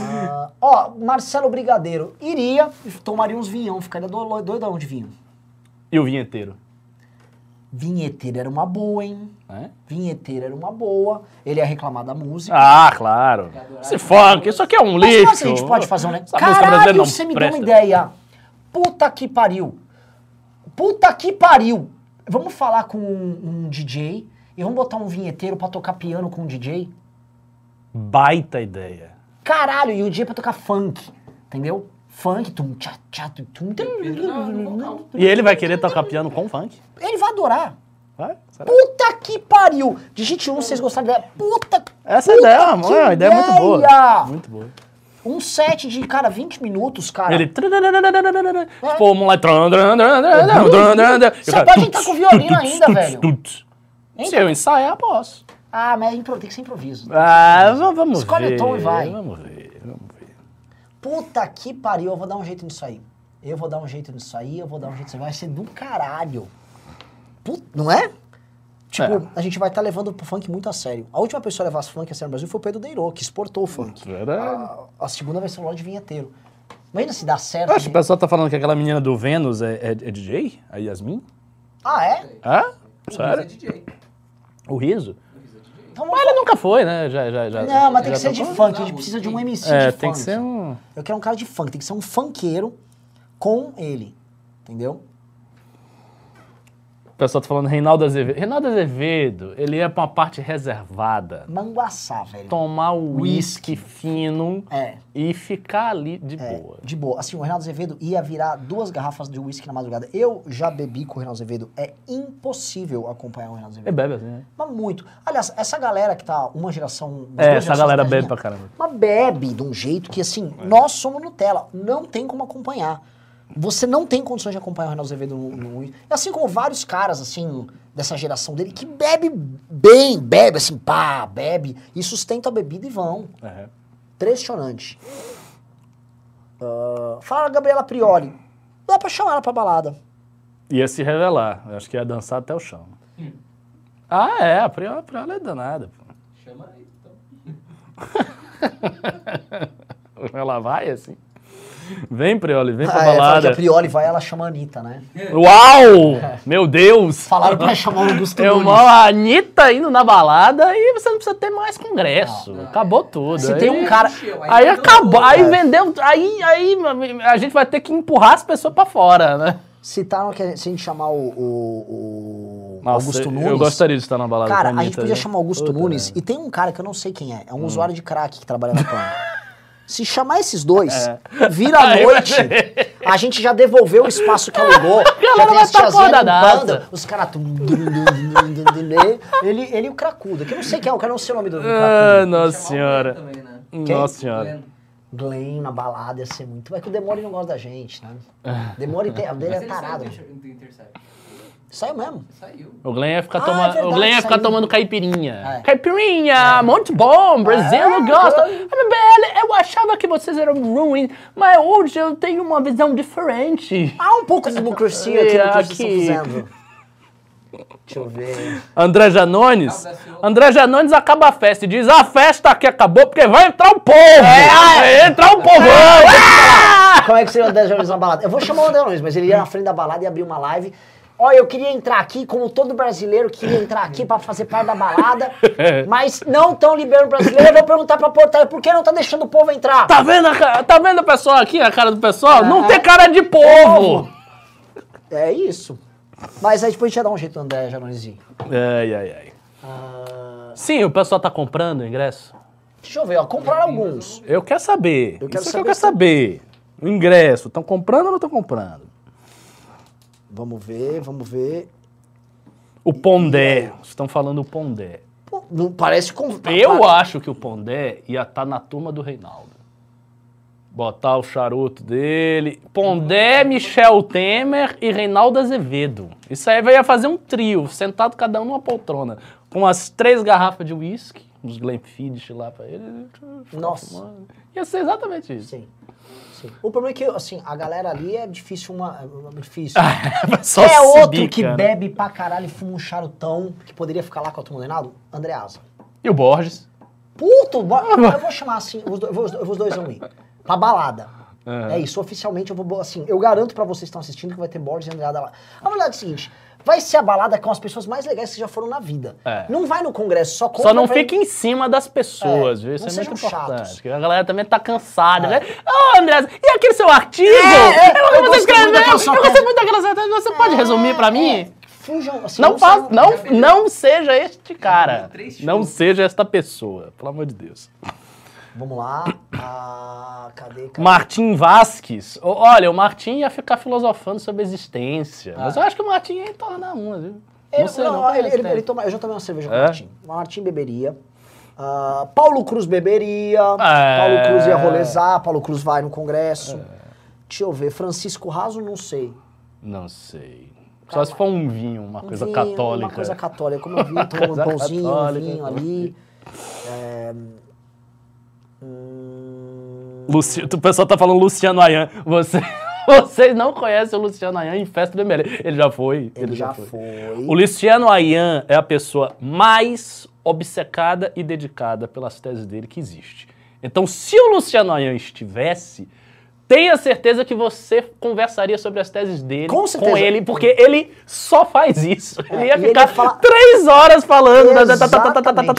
Ah, ó, Marcelo Brigadeiro iria e tomaria uns vinhão, ficaria do- doidão de vinho. E o vinheteiro? Vinheteiro era uma boa, hein? É? Vinheteiro era uma boa. Ele ia reclamar da música. Ah, claro. Esse funk, isso aqui é um Mas lixo. como assim a gente pode fazer um negócio? Caralho, você me deu uma presta. ideia. Puta que pariu. Puta que pariu. Vamos falar com um, um DJ e vamos botar um vinheteiro pra tocar piano com um DJ? Baita ideia. Caralho, e o DJ pra tocar funk, entendeu? Funk, tum, tchá, tchá, tum, tum. E ele vai querer tocar piano com funk? Ele vai adorar. Vai? Será? Puta que pariu. Digite um se vocês gostaram da ideia. Puta Essa puta ideia, que é uma ideia muito boa. Muito boa. Um set de, cara, 20 minutos, cara. Ele. Tipo, o moleque. Você pode entrar com violino ainda, velho. Se eu ensaiar, posso. Ah, mas é tem que ser improviso. Ah, vamos Escolhe ver. o tom e vai. Vamos ver, vamos ver. Puta que pariu, eu vou dar um jeito nisso aí. Eu vou dar um jeito nisso aí, eu vou dar um jeito nisso aí. Vai ser do caralho. Put- não é? Tipo, É. a gente vai estar levando o funk muito a sério. A última pessoa a levar funk a sério no Brasil foi o Pedro Deirô, que exportou o funk. Verdade. A, a segunda vai ser o Lorde Vinheteiro. Imagina se dá certo. Acho que o gente. pessoal tá falando que aquela menina do Vênus é, é- é DJ? A Yasmin? Ah, é? O é Sério? DJ. O Riso? O é DJ. Então Mas ele nunca foi, né? Já, já, já, Não, mas tem já que ser de tocou? funk. A gente precisa de um MC É, de tem que funk. ser um... Eu quero um cara de funk, tem que ser um funkeiro com ele. Entendeu? O pessoal tá falando Reinaldo Azevedo. Reinaldo Azevedo, ele ia pra uma parte reservada. Manguaçá, velho. Tomar o uísque fino É. e ficar ali de É, boa. de boa. Assim, o Reinaldo Azevedo ia virar duas garrafas de uísque na madrugada. Eu já bebi com o Reinaldo Azevedo. É impossível acompanhar o Reinaldo Ele Azevedo. bebe assim, né? Mas muito. Aliás, essa galera que tá uma geração... É, essa galera bebe pra caramba. Mas bebe de um jeito que, assim, É. nós somos Nutella. Não tem como acompanhar. Você não tem condições de acompanhar o Reinaldo Azevedo no, no... Assim como vários caras, assim, dessa geração dele, que bebe bem, bebe, assim, pá, bebe, e sustenta a bebida e vão. É. Impressionante. Ah, fala a Gabriela Prioli. Dá pra chamar ela pra balada. Ia se revelar. Eu Acho que ia dançar até o chão. Ah, é. A Priola, a Priola é danada. pô. Chama aí, então. Ela vai assim. Vem, Prioli, vem pra Ah, é, balada. a Prioli vai, ela chama a Anitta, né? Uau! Meu Deus! Falaram pra chamar o Augusto Eu Nunes. moro a Anitta indo na balada e você não precisa ter mais congresso. Não. Acabou tudo. Se Aí- tem um cara- Aí vendeu acabou, aí É. vendeu, aí, aí a gente vai ter que empurrar as pessoas pra fora, né? Citaram que a gente- se a gente chamar o, o- o Nossa, Augusto Nunes... Eu gostaria de estar na balada Cara, com a a gente podia viu? chamar Augusto Puta, Nunes né? e tem um cara que eu não sei quem é. É um Hum. usuário de crack que trabalha na PAN. Se chamar esses dois, É. vira noite, a gente já devolveu o espaço que alugou. Já galera tem vai as tá tiazinhas acordadaça. limpando, os caras... Ele, ele e o Cracuda, que eu não sei quem é, eu não sei o nome do, do Ah, Cracuda. nossa senhora. Né? Nossa senhora. Glenn. Glenn na balada ia ser muito... É que o Demore não gosta da gente, né? Demore tem, dele Mas é tarado. do Intercept. Saiu mesmo. Saiu. O Glenn ia ficar, Ah, toma- é verdade, o Glenn ia ficar saiu. tomando caipirinha. É. Caipirinha, muito bom, Brasil É, gosta. MBL, eu achava que vocês eram ruins, mas hoje eu tenho uma visão diferente. Há um pouco de democracia aqui no que vocês Aqui. estão fazendo. Deixa eu ver... André Janones. André Janones acaba a festa e diz, a festa aqui acabou porque vai entrar o povo. vai entrar o povão. Ah! Como é que seria o André Jones na balada? Eu vou chamar o André Jones, mas ele ia na frente da balada e abrir uma live. Olha, eu queria entrar aqui, como todo brasileiro queria entrar aqui pra fazer parte da balada, mas não estão liberando brasileiro. Eu vou perguntar pra portaria por que não tá deixando o povo entrar. Tá vendo, a tá vendo o pessoal aqui, a cara do pessoal? Não tem cara de povo. Povo. É isso. Mas aí depois a gente ia dar um jeito André ir. Ai, ai, ai. Ah, Sim, o pessoal tá comprando o ingresso? deixa eu ver, ó. Compraram alguns. Eu quero saber. Eu quero Isso saber que eu quero se- saber. O ingresso, estão comprando ou não estão comprando? Vamos ver, vamos ver. O Pondé, vocês estão falando o Pondé. Pô, não parece com. Eu acho que o Pondé ia estar na turma do Reinaldo. Botar o charuto dele. Pondé, Michel Temer e Reinaldo Azevedo. Isso aí ia fazer um trio, sentado cada um numa poltrona. Com as três garrafas de uísque, uns Glenfiddich lá pra ele. Nossa. Ia ser exatamente isso. Sim. Sim. O problema é que, assim, a galera ali é difícil uma. É difícil. Só é outro bica, que né? bebe pra caralho e fuma um charutão, que poderia ficar lá com a turma do Reinaldo? Andreasa. E o Borges? Puto, bo- eu vou chamar assim, os do- os dois vão ir. Pra balada. É. É isso, oficialmente eu vou, assim, eu garanto pra vocês que estão assistindo que vai ter Borges e Andreada lá. A verdade é o seguinte, vai ser a balada com as pessoas mais legais que já foram na vida. É. Não vai no congresso, só compra Só não ir- fique em cima das pessoas, É, viu? Isso não é muito sejam importante. chatos. porque a galera também tá cansada. né? Ô, André, e aquele seu artigo? É, é, eu, eu você escreveu, muito daquela eu sua gostei tese. muito daquela sua tese. Você pode resumir pra mim? É, Fujam, assim, Não, faz, saiam- não, não seja este cara. Não seja esta pessoa, pelo amor de Deus. Vamos lá. Ah, cadê, cadê? Martim Vasques. Olha, o Martim ia ficar filosofando sobre a existência. Mas eu acho que o Martim ia entornar uma, viu? Ele, não sei, não, não. ele, ele- tempo. ele toma, eu já tomei uma cerveja com o É? Martim. O Martim beberia. Ah, Paulo Cruz beberia. É. Paulo Cruz ia rolezar. Paulo Cruz vai no congresso. Deixa eu ver. Francisco Raso, não sei. Não sei. Só se for um vinho, uma Um coisa vinho, católica. Uma coisa católica. Como eu vi, tomando um pãozinho, um vinho ali. É, Luci... O pessoal tá falando Luciano Ayan. Você... Vocês não conhecem o Luciano Ayan em festa do ML. Ele já foi. ele já foi. O Luciano Ayan é a pessoa mais obcecada e dedicada pelas teses dele que existe. Então, se o Luciano Ayan estivesse, tenha certeza que você conversaria sobre as teses dele Com certeza. ele, porque ele só faz isso. Ele ia ele ficar ia falar- três horas falando. Exatamente.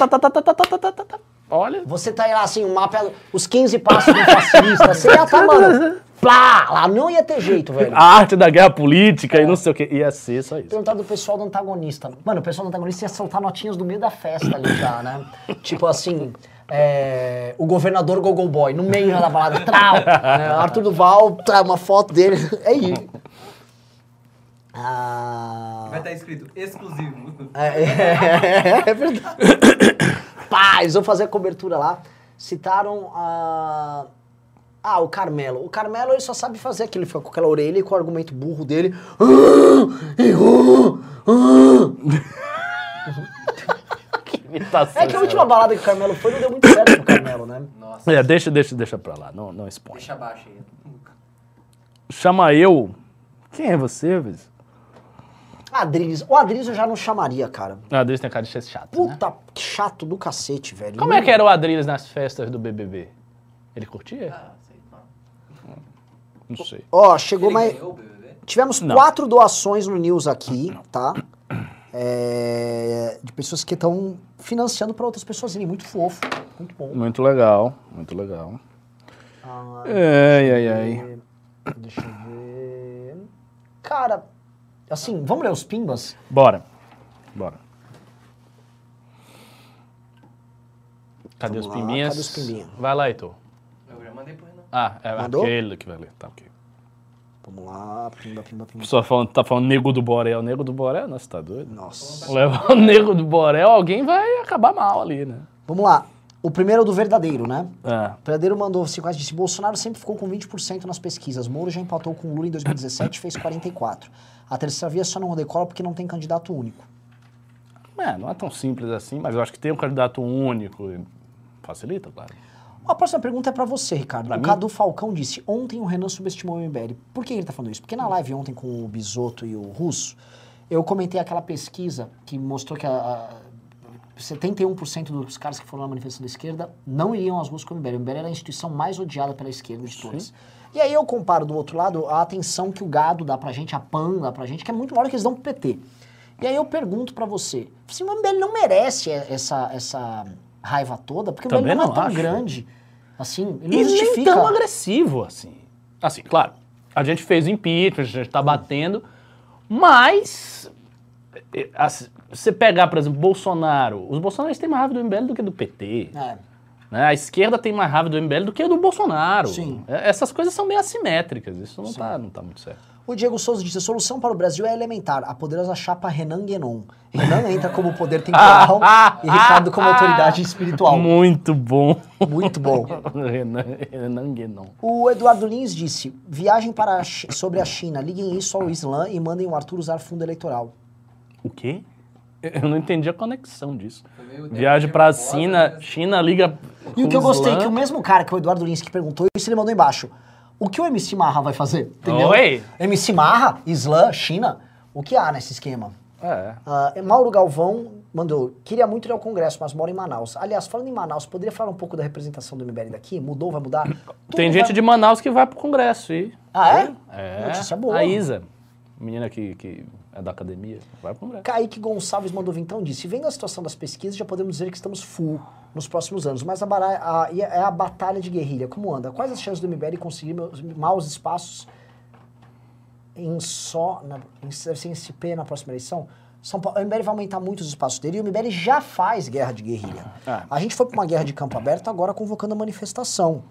Olha. Você tá aí lá assim, o mapa, os 15 passos do fascista. Você ia tá, mano. Plá, lá não ia ter jeito, velho. A arte da guerra política e não sei o que. Ia ser só isso. Perguntar do pessoal do antagonista. Mano, o pessoal do antagonista ia soltar notinhas do meio da festa ali já, né? tipo assim, é, o governador Gogol Boy, no meio da balada, trau! né? Arthur Duval, tá, uma foto dele. É isso. Ah, Vai estar escrito exclusivo. é, é, é verdade. Pá, eles vão fazer a cobertura lá. Citaram a. Ah, o Carmelo. O Carmelo ele só sabe fazer aquilo, ele fica com aquela orelha e com o argumento burro dele. Que imitação. É que a última balada que o Carmelo foi não deu muito certo pro Carmelo, né? Nossa, É, deixa, deixa, deixa pra lá. Não, não expõe. deixa abaixo aí. Chama eu. Quem é você, Viz? Adriles. O Adriles eu já não chamaria, cara. Ah, Adriles tem cara de ser chato, né? Puta, que chato do cacete, velho. Como é que era o Adriles nas festas do BBB? Ele curtia? Ah, sei lá. Não sei. Ó, chegou Ele mais. ganhou o? Tivemos Não. quatro doações no News aqui, tá? É, de pessoas que estão financiando para outras pessoas irem. Muito fofo. Muito bom. Muito legal, muito legal. Ah, Ai, ai, ai. Deixa eu ver. Cara, assim, vamos ler os pimbas? Bora. Bora. Cadê Vamos os lá, pimbinhas? cadê os pimbinhas? Vai lá, Heitor. Eu já mandei pro Renan. Ah, é Mandou? aquele que vai ler. Tá, ok. Vamos lá, pimba, pimba, O pimba. pessoal falando, tá falando nego do Borel. Nego do Borel? Nossa, tá doido? Nossa. Levar o nego do Borel, alguém vai acabar mal ali, né? Vamos lá. O primeiro é o do verdadeiro, né? É. O verdadeiro mandou 50 disse: Bolsonaro sempre ficou com 20% nas pesquisas. Moro já empatou com Lula em 2017 e fez 44%. A terceira via só não decola porque não tem candidato único. É, não é tão simples assim, mas eu acho que ter um candidato único facilita, claro. A próxima pergunta é pra você, Ricardo. Pra o mim? Cadu Falcão disse: Ontem o Renan subestimou o MBL. Por que ele tá falando isso? Porque na live ontem com o Bisoto e o Russo, eu comentei aquela pesquisa que mostrou que a, a 71% dos caras que foram na manifestação da esquerda não iriam às ruas com o MBL. O MBL era a instituição mais odiada pela esquerda de todas. E aí eu comparo do outro lado a atenção que o gado dá pra gente, a PAN dá pra gente, que é muito maior que eles dão pro PT. E aí eu pergunto pra você, se o MBL não merece essa, essa raiva toda, porque o MBL Também não, não é tão acho. grande, assim, ele E não nem justifica. tão agressivo assim. Assim, claro, a gente fez impeachment, a gente tá batendo, mas eh, assim, você pegar, por exemplo, Bolsonaro, os bolsonaristas têm mais raiva do MBL do que do PT. É. né? A esquerda tem mais raiva do MBL do que do Bolsonaro. Sim. É, Essas coisas são bem assimétricas, isso não, tá, não tá muito certo. O Diego Souza disse: a solução para o Brasil é elementar, a poderosa chapa Renan Guénon. Renan entra como poder temporal e Ricardo como autoridade espiritual. Muito bom. Muito bom. Renan, Renan Guénon. O Eduardo Lins disse: viagem para a sobre a China, liguem isso ao Islã e mandem o Arthur usar fundo eleitoral. O quê? Eu não entendi a conexão disso. Viagem pra China, né? China liga. E o que eu gostei, Islã. que o mesmo cara, que é o Eduardo Lins, que perguntou isso, ele mandou embaixo. O que o MC Marra vai fazer? Entendeu? Oi? MC Marra, Islã, China. O que há nesse esquema? É. Ah, Mauro Galvão mandou, queria muito ir ao Congresso, mas moro em Manaus. Aliás, falando em Manaus, poderia falar um pouco da representação do MBL daqui? Mudou, vai mudar? Tem Tudo gente vai- de Manaus que vai pro Congresso. E... Ah, é? É. Notícia boa. A Isa, menina que, que é da academia, vai pro Congresso. Kaique Gonçalves mandou vintão disse, vendo a situação das pesquisas, já podemos dizer que estamos full nos próximos anos, mas a, a- é a batalha de guerrilha. Como anda? Quais as chances do MBL conseguir meus- maus espaços em só, na, em, SP na próxima eleição? São Paulo, o MBL vai aumentar muito os espaços dele e o MBL já faz guerra de guerrilha. Ah. A gente foi para uma guerra de campo aberto agora convocando a manifestação.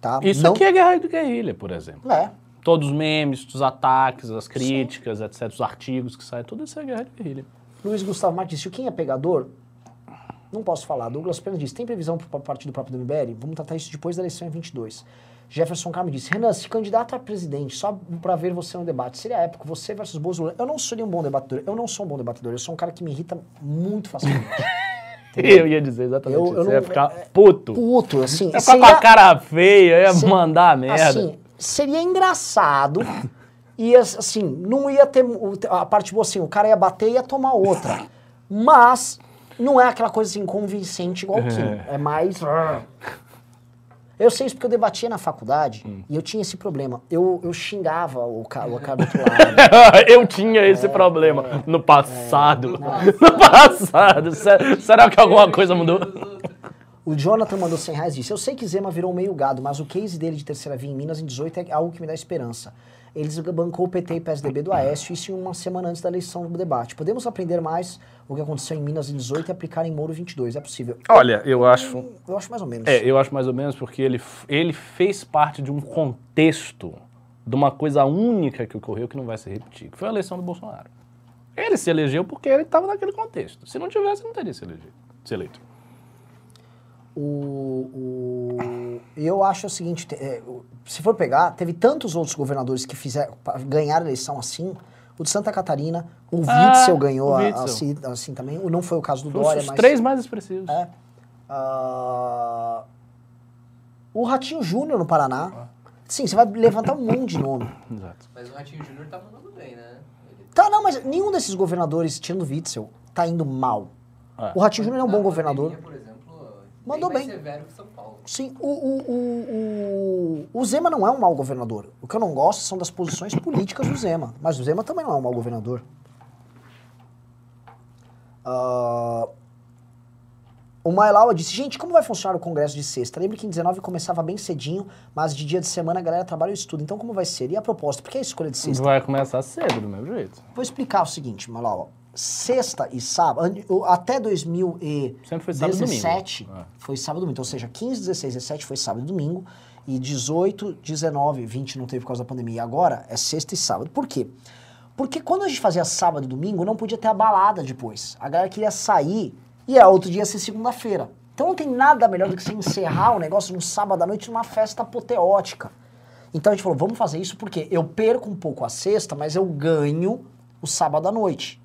Tá? Isso Não- aqui é guerra de guerrilha, por exemplo. É. Todos os memes, os ataques, as críticas, etc., os artigos que saem, tudo isso é guerra de guerrilha. Luiz Gustavo Martins quem é pegador? Não posso falar. Douglas Pena disse, tem previsão para o partido próprio do MBL? Vamos tratar isso depois da eleição em 22. Jefferson Carmo disse, Renan, se candidato a presidente só para ver você no debate, seria épico, você versus Bolsonaro. Eu não seria um bom debatedor, eu não sou um bom debatedor, eu sou um cara que me irrita muito facilmente. Eu ia dizer exatamente Eu- isso. eu Você ia não- ficar é- puto. Puto, assim. Ia ficar com a cara feia, ia mandar a merda. Assim, seria engraçado e assim, não ia ter o- a parte boa assim, o cara ia bater e ia tomar outra. Mas não é aquela coisa assim convincente igual o Kim. É mais eu sei isso porque eu debatia na faculdade Hum. e eu tinha esse problema. Eu, eu xingava o cara, o cara do outro lado. Eu tinha esse problema no passado. No passado. Será, será que alguma coisa mudou? O Jonathan mandou 100 reais e disse: Eu sei que Zema virou meio gado, mas o case dele de terceira via em Minas em 18 é algo que me dá esperança. Eles bancou o PT e PSDB do Aécio, isso em uma semana antes da eleição do debate. Podemos aprender mais o que aconteceu em Minas em 18 e aplicar em Moro 22. É possível. Olha, eu acho. Eu acho mais ou menos. É, eu acho mais ou menos porque ele, ele fez parte de um contexto, de uma coisa única que ocorreu que não vai se repetir, que foi a eleição do Bolsonaro. Ele se elegeu porque ele estava naquele contexto. Se não tivesse, não teria se, eleger, se eleito. O, o- eu acho o seguinte: te- é, se for pegar, teve tantos outros governadores que fizeram, ganharam a eleição assim. O de Santa Catarina, o Ah, Witzel ganhou o Witzel. assim, assim também. O- Não foi o caso do Foi Dória, os mas. três mais expressivos. É. Ah, o Ratinho Júnior no Paraná. Sim, você vai levantar um monte de nome. Exato. Mas o Ratinho Júnior tá mandando bem, né? Ele Tá, não, mas nenhum desses governadores, tirando o Witzel, tá indo mal. É. O Ratinho Júnior é um bom Na governador. pandemia, Mandou bem. bem. severo que São Paulo. Sim, o, o, o, o, Zema não é um mau governador. O que eu não gosto são das posições políticas do Zema. Mas o Zema também não é um mau governador. Ah, o Mailaua disse, gente, como vai funcionar o congresso de sexta? Lembra que em 19 começava bem cedinho, mas de dia de semana a galera trabalha e estuda. Então como vai ser? E a proposta? Por que a escolha de sexta? Vai começar cedo, do mesmo jeito. Vou explicar o seguinte, Mailaua. Sexta e sábado, até 2017 Sempre foi sábado e domingo. É. foi sábado e domingo. Então, ou seja, 15, 16, 17 foi sábado e domingo. E 18, 19, 20 não teve por causa da pandemia. E agora é sexta e sábado. Por quê? Porque quando a gente fazia sábado e domingo, não podia ter a balada depois. A galera queria sair e a outro dia ia ser segunda-feira. Então não tem nada melhor do que você encerrar o negócio num sábado à noite numa festa apoteótica. Então a gente falou, vamos fazer isso porque eu perco um pouco a sexta, mas eu ganho o sábado à noite.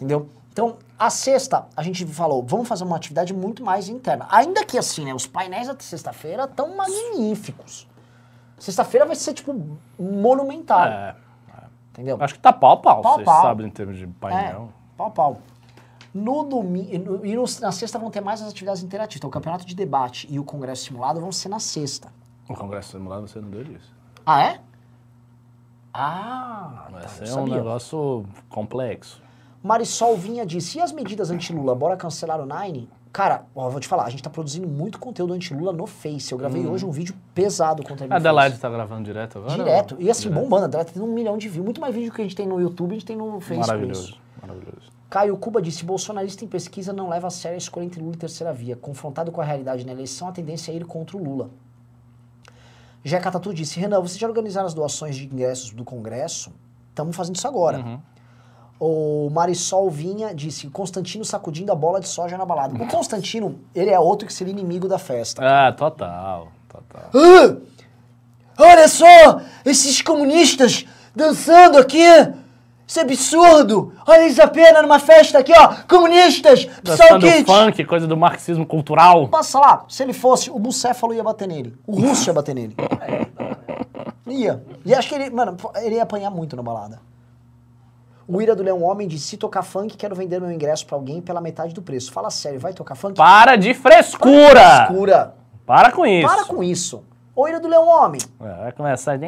Entendeu? Então, a sexta, a gente falou, vamos fazer uma atividade muito mais interna. Ainda que assim, né, os painéis da sexta-feira estão magníficos. Sexta-feira vai ser, tipo, monumental. É. Entendeu? Acho que tá pau a pau, Pau vocês pau. sabem em termos de É, painel. pau a pau. No domingo, e no- na sexta vão ter mais as atividades interativas. Então, o campeonato de debate e o congresso simulado vão ser na sexta. O Congresso Simulado você não deu disso. Ah, é? Ah, Vai tá, ser um negócio complexo. Marisol Vinha disse, e as medidas anti-Lula, bora cancelar o Nine? Cara, ó, vou te falar, a gente tá produzindo muito conteúdo anti-Lula no Face. Eu gravei hoje um vídeo pesado contra ele A Adelaide tá gravando direto agora? Direto. E assim, Direto. bombando. A Adelaide tá tendo um milhão de views. Muito mais vídeo que a gente tem no YouTube, a gente tem no Face. Maravilhoso, maravilhoso. Caio Cuba disse: bolsonarista em pesquisa não leva a sério a escolha entre Lula e terceira via. Confrontado com a realidade na eleição, a tendência é ir contra o Lula. Jeca Tatu disse: Renan, vocês já organizaram as doações de ingressos do Congresso? Estamos fazendo isso agora. Uhum. O Marisol Vinha disse: Constantino sacudindo a bola de soja na balada. O Constantino, ele é outro que seria inimigo da festa. Ah, total, total. Ah! Olha só! Esses comunistas dançando aqui! Isso é absurdo! Olha eles apenas numa festa aqui, ó! Comunistas! Dançando funk, coisa do marxismo cultural. Passa lá, se ele fosse, o Bucéfalo ia bater nele. O Russo ia bater nele. Ia. E acho que ele, mano, ele ia apanhar muito na balada. O Ira do Leão Homem disse: se tocar funk, quero vender meu ingresso pra alguém pela metade do preço. Fala sério, vai tocar funk? Para de frescura! Escura. Para com isso. Para com isso. Ô Ira do Leão Homem. É, Vai começar.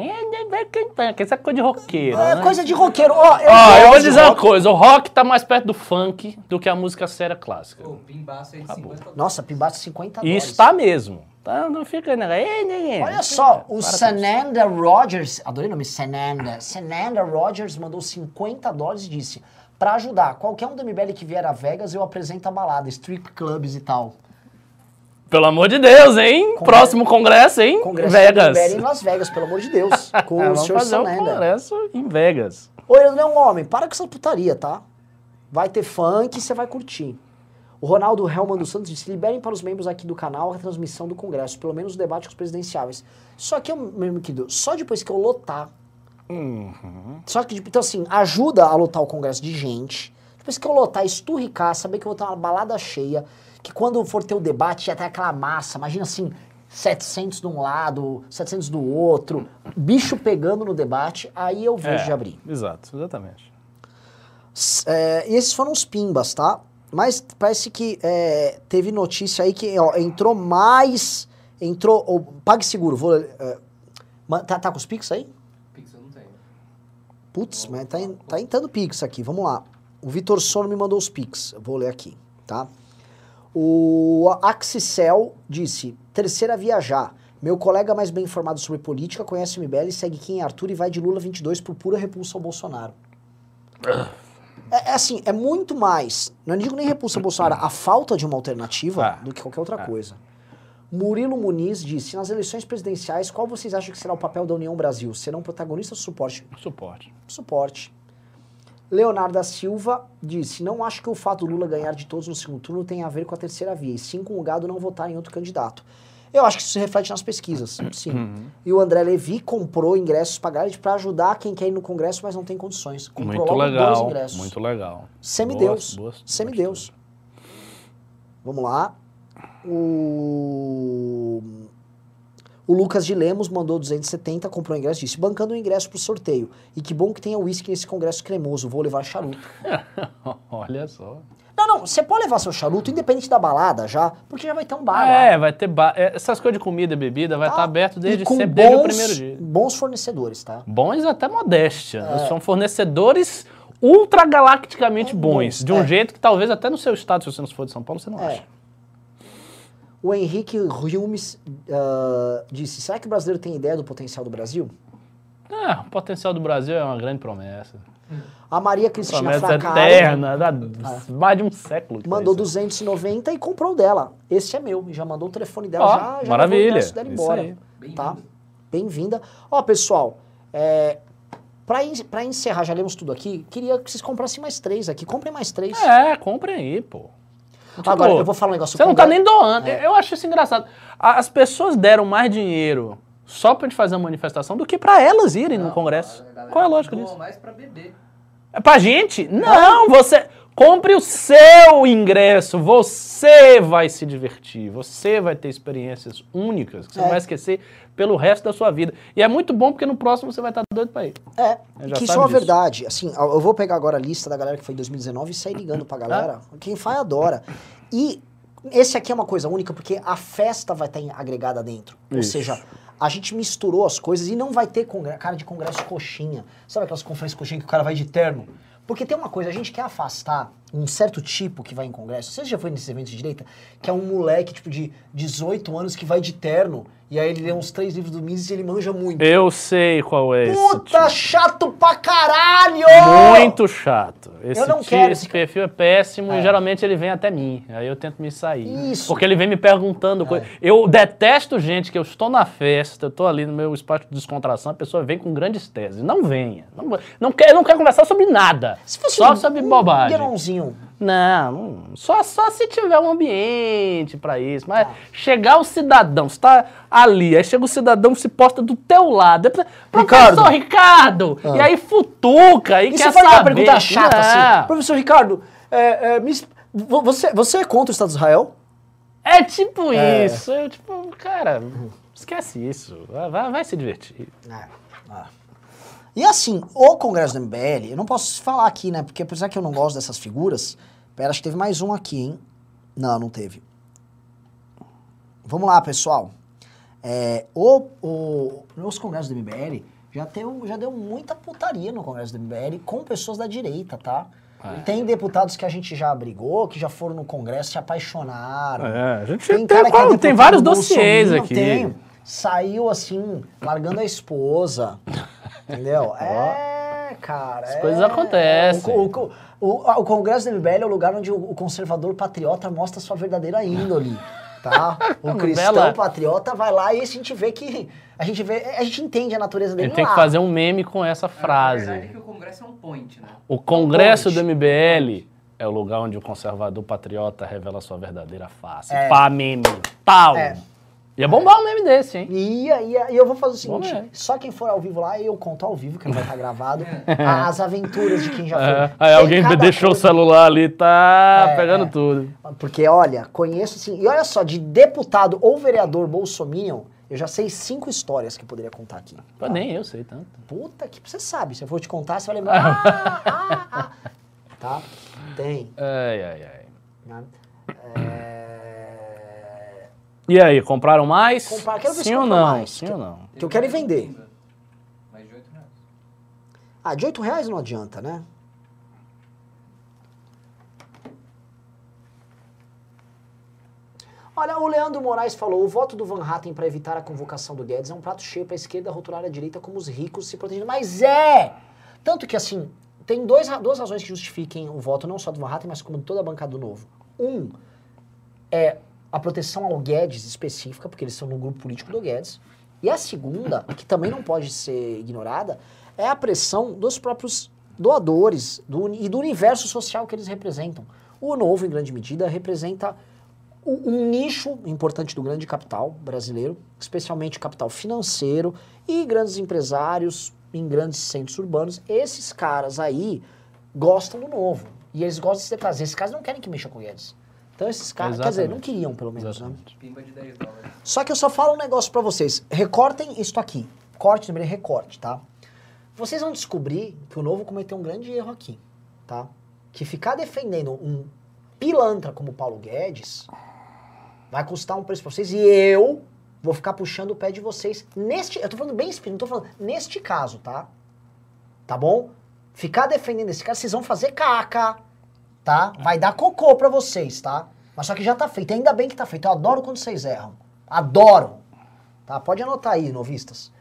Essa é coisa de roqueiro. É né? coisa de roqueiro. Ó, eu, Ó, eu gosto vou dizer uma coisa: o rock tá mais perto do funk do que a música séria clássica. Pô, pimbaço aí de 50 dólares. Nossa, pimbaço 50 E dólares. está mesmo. Tá? Não fica. Né? Olha só, o Para com isso. Sananda Rogers, adorei o nome, Sananda. Sananda Rogers mandou 50 dólares e disse: Pra ajudar, qualquer um do MBL que vier a Vegas, eu apresento a balada, strip clubs e tal. Pelo amor de Deus, hein? Congresso- Próximo congresso, hein? Congresso Vegas. em Las Vegas, pelo amor de Deus. Com É, o senhor fazer um Sananda. congresso em Vegas. Oi, eu não é um homem, para com essa putaria, tá? Vai ter funk e você vai curtir. O Ronaldo Helman dos Santos disse: liberem para os membros aqui do canal a transmissão do Congresso, pelo menos o debate com os presidenciáveis. Só que, meu querido, só depois que eu lotar. Só que, então, assim, ajuda a lotar o Congresso de gente. Depois que eu lotar, esturricar, saber que eu vou ter uma balada cheia, que quando for ter o debate já tem aquela massa. Imagina assim, 700 de um lado, 700 do outro, bicho pegando no debate, aí eu vejo É, de abrir. Exato, exatamente. S- é, e esses foram os pimbas, tá? Mas parece que é, teve notícia aí que ó, entrou mais. Entrou. o PagSeguro, vou. é, tá, tá com os Pix aí? Pix eu não tenho. Putz, mas tá, tá entrando Pix aqui, vamos lá. O Vitor Sono me mandou os Pix, eu vou ler aqui, tá? O Axicel disse: terceira viajar. Meu colega mais bem informado sobre política conhece o MBL, segue quem é Arthur e vai de Lula 22 por pura repulsa ao Bolsonaro. É, é assim, é muito mais. Não digo nem repulsa ao Bolsonaro, a falta de uma alternativa Ah. do que qualquer outra coisa. Murilo Muniz disse: nas eleições presidenciais, qual vocês acham que será o papel da União Brasil? Serão protagonistas ou suporte? Suporte. Suporte. Leonardo da Silva disse: Não acho que o fato do Lula ganhar de todos no segundo turno tenha a ver com a terceira via, e sim com o gado não votar em outro candidato. Eu acho que isso se reflete nas pesquisas, sim. E o André Levi comprou ingressos Garrett para ajudar quem quer ir no Congresso, mas não tem condições. Comprou Muito logo dois legal. ingressos. Muito legal. Semideus. Boas- boas- Semideus. Vamos lá. O... o Lucas de Lemos mandou 270, comprou o ingresso disse: bancando o ingresso pro sorteio. E que bom que tenha uísque nesse congresso cremoso, vou levar charuto. Olha só. Não, não, você pode levar seu charuto independente da balada já, porque já vai ter um bar lá. É, vai ter ba- é, essas coisas de comida e bebida vai tá? estar aberto desde sempre, desde o bons- primeiro dia. Bons fornecedores, tá? Bons até modéstia. É. São fornecedores ultragalacticamente bons. bons, De um é. jeito jeito que talvez até no seu estado, se você não for de São Paulo, você não É. acha. O Henrique Riumes ah, disse: será que o brasileiro tem ideia do potencial do Brasil? É, o potencial do Brasil é uma grande promessa. A Maria Cristina Promessa Fracaro eterna, dá mais de um século. mandou tá isso. 290 e comprou dela. Esse é meu. Já mandou o telefone dela. Ó, já, já maravilha. ingresso dela Isso embora. aí. Tá? Bem-vinda. Ó, pessoal, é, pra encerrar, já lemos tudo aqui. Queria que vocês comprassem mais três aqui. Comprem mais três. É, comprem aí, pô. Agora, Tipo, eu vou falar um negócio. Você não tá nem doando. É. Eu acho isso engraçado. A- As pessoas deram mais dinheiro só pra gente fazer uma manifestação do que pra elas irem no Não, Congresso. a galera Qual é a lógica disso? mais pra beber. É pra gente? Não, você. Compre o seu ingresso. Você vai se divertir. Você vai ter experiências únicas que você É. não vai esquecer pelo resto da sua vida. E é muito bom porque no próximo você vai estar doido pra ir. É, Eu já que isso é uma verdade. Assim, eu vou pegar agora a lista da galera que foi em 2019 e sair ligando pra galera. Quem faz adora. E esse aqui é uma coisa única porque a festa vai estar agregada dentro. Ou Isso. seja, a gente misturou as coisas e não vai ter cara de congresso coxinha. Sabe aquelas conferências coxinha que o cara vai de terno? Porque tem uma coisa, a gente quer afastar um certo tipo que vai em congresso. Você já foi nesses eventos de direita? Que é um moleque, tipo, de 18 anos que vai de terno. E aí ele lê uns três livros do Mises e ele manja muito. Eu sei qual é esse. Puta, tipo. chato pra caralho! Muito chato. Esse, Eu não quero esse esse- perfil é péssimo É. e geralmente ele vem até mim. Aí eu tento me sair. Isso. É. Porque ele vem me perguntando coisa. Eu detesto gente que eu estou na festa, eu estou ali no meu espaço de descontração, a pessoa vem com grandes teses. Não venha. Não, não, quer, não quer conversar sobre nada. Se fosse só um, sobre um bobagem. Não, não- só, só se tiver um ambiente pra isso. Mas Tá. chegar o cidadão, você tá ali, aí chega o cidadão se posta do teu lado. aí, Professor Ricardo! Ah. E aí futuca, e, E quer você faz uma saber. pergunta chata Não. assim. Professor Ricardo, é, é, você, você é contra o Estado de Israel? É tipo É. isso. Eu, tipo, cara, esquece isso. Vai, vai- se divertir. E assim, o Congresso do MBL, eu não posso falar aqui, né? Porque apesar que eu não gosto dessas figuras, pera, acho que teve mais um aqui, hein? Não, não teve. Vamos lá, pessoal. É, o, o, nos congressos do MBL já, teve, já deu muita putaria no Congresso do MBL com pessoas da direita, tá? É. Tem deputados que a gente já brigou, que já foram no Congresso, se apaixonaram. É, a gente Tem tem, cara que é tem vários do dossiês aqui. Tem. Saiu assim, largando a esposa. Entendeu? É, cara. As é. coisas acontecem. O, o- o- a- o Congresso do MBL é o lugar onde o, conservador patriota mostra sua verdadeira índole. Tá? O cristão Bela. patriota vai lá e a gente vê que. A gente vê. A gente entende a natureza A dele gente tem lá. que fazer um meme com essa A frase. verdade é que o Congresso é um point, né? O Congresso Ponte. do MBL é o lugar onde o conservador patriota revela sua verdadeira face. É. Pá, meme. Pau. É. Ia bombar um meme desse, hein? E aí, e eu vou fazer o seguinte: ver. só quem for ao vivo lá, eu conto ao vivo, que não vai estar gravado, as aventuras de quem já foi. É, aí alguém deixou coisa. o celular ali, tá É, pegando é. tudo. Porque, olha, conheço assim. E olha só, de deputado ou vereador bolsominion, eu já sei cinco histórias que eu poderia contar aqui. Pô, nem eu sei tanto. Puta que você sabe. Se eu for te contar, você vai lembrar. Ah, ah, ah. Tá? Tem. Ai, ai, ai. né? É... E aí, compraram mais? Comprar- quero ver se Sim ou não? mais. Sim ou não? Que eu quero Teve vender. Mais de 8 reais. Ah, de 8 reais não adianta, né? Olha, o Leandro Moraes falou: o voto do Van Hatten para evitar a convocação do Guedes é um prato cheio para a esquerda rotular a direita como os ricos se protegendo. Mas é! Tanto que, assim, tem dois, duas razões que justifiquem o voto, não só do Van Hatten, mas como de toda a bancada do Novo. Um é a proteção ao Guedes específica, porque eles são no grupo político do Guedes. E a segunda, que também não pode ser ignorada, é a pressão dos próprios doadores do, e do universo social que eles representam. O Novo, em grande medida, representa um, nicho importante do grande capital brasileiro, especialmente capital financeiro e grandes empresários em grandes centros urbanos. Esses caras aí gostam do Novo. E eles gostam de ser caras. Esses caras não querem que mexa com eles. Então esses caras, quer dizer, não queriam pelo menos, né? Pimba de 10 dólares. Só que eu só falo um negócio pra vocês. Recortem isto aqui. Corte, lembrei, recorte, tá? Vocês vão descobrir que o Novo cometeu um grande erro aqui, tá? Que ficar defendendo um pilantra como o Paulo Guedes, vai custar um preço pra vocês e eu vou ficar puxando o pé de vocês neste. Eu tô falando bem espírito, não tô falando neste caso, tá? Tá bom? Ficar defendendo esse cara, vocês vão fazer caca, tá? Vai dar cocô pra vocês, tá? Mas só que já tá feito. Ainda bem que tá feito. Eu adoro quando vocês erram. Adoro. Tá? Pode anotar aí, novistas.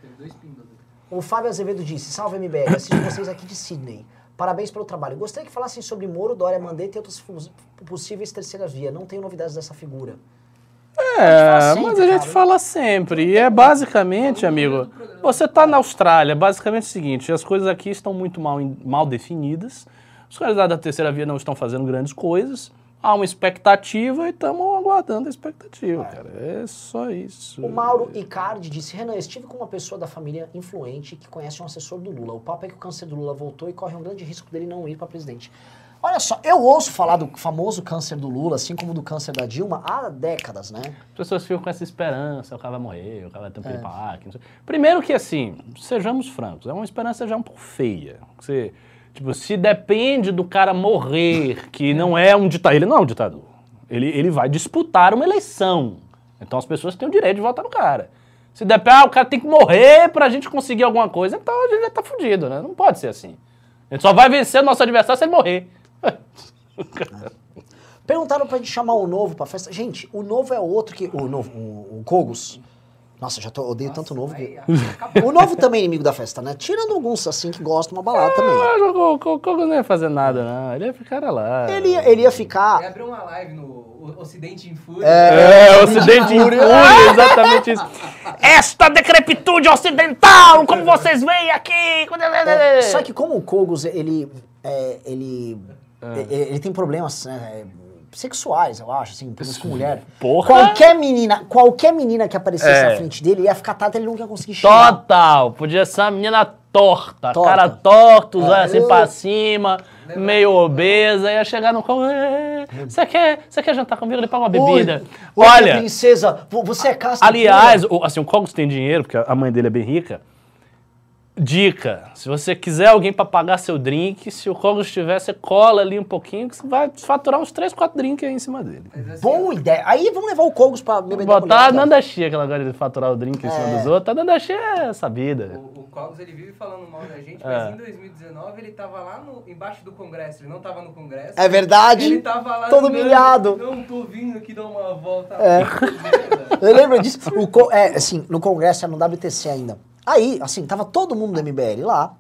O Fábio Azevedo disse: Salve MBL, assisto vocês aqui de Sydney. Parabéns pelo trabalho. Gostaria que falassem sobre Moro, Dória, Mandetta e outras possíveis terceiras vias. Não tenho novidades dessa figura. É, fala mas a gente fala sempre. E é basicamente, amigo, você tá na Austrália, basicamente é o seguinte, as coisas aqui estão muito mal, mal definidas, os candidatos da terceira via não estão fazendo grandes coisas, há uma expectativa e estamos aguardando a expectativa, cara. É só isso. O Mauro Icardi disse: Renan, estive com uma pessoa da família influente que conhece um assessor do Lula. O papo é que o câncer do Lula voltou e corre um grande risco dele não ir para presidente. Olha só, eu ouço falar do famoso câncer do Lula, assim como do câncer da Dilma, há décadas, né? As pessoas ficam com essa esperança, o cara vai morrer, o cara vai ter um É. piripaque, não sei. Primeiro que assim, sejamos francos, é uma esperança já um pouco feia. Você, tipo, se depende do cara morrer, que não é um ditador, ele não é um ditador. Ele, ele vai disputar uma eleição. Então as pessoas têm o direito de votar no cara. Se depende, ah, o cara tem que morrer pra gente conseguir alguma coisa, então a gente já tá fudido, né? Não pode ser assim. A gente só vai vencer o nosso adversário se ele morrer. Perguntaram pra gente chamar o novo pra festa. Gente, o novo é outro que. O novo, o, o Kogos. Nossa, já tô, odeio tanto o novo. que-. O novo também é inimigo da festa, né? Tirando alguns assim que gostam de uma balada também. Ah, o Cogos não ia fazer nada, não. Ele ia ficar lá. Ele, ia- ele ia Ele ficar. abriu uma live no Ocidente em Fúria. É, o Ocidente em fúria, exatamente isso. Esta decrepitude ocidental, como vocês veem aqui. É, só que como o Kogos, ele. é, ele. e- Ele tem problemas né, sexuais, eu acho, assim, problemas com mulher. Porra. Qualquer menina, qualquer menina que aparecesse É. na frente dele ia ficar tata, ele nunca ia conseguir chegar. Total, podia ser uma menina torta, Torta. cara torto, os É. olhos assim pra cima, meio obesa, ia chegar no colo. "É, Você quer, você quer jantar comigo? Ele paga uma bebida. Oi, Olha, princesa, vo- você é casta aliás, o, assim, o Cogos tem dinheiro, porque a mãe dele é bem rica. Dica, se você quiser alguém pra pagar seu drink, se o Cogos tiver, você cola ali um pouquinho, que você vai faturar uns 3, 4 drinks aí em cima dele. Assim, Boa ideia. Aí vamos levar o Kogos pra beber Botar a mulher. Nanda Chia, aquela coisa de faturar o drink em cima É. dos outros. A Nanda Chia é sabida. O, o Cogos ele vive falando mal da gente, É. mas em 2019 ele tava lá no, embaixo do Congresso, ele não tava no Congresso. É verdade. Ele tava lá Todo "Não, humilhado." Não, tô vindo aqui dar uma volta. É. Eu lembro disso. O é, assim, no congresso, era no WTC ainda. Aí, assim, tava todo mundo do MBL lá.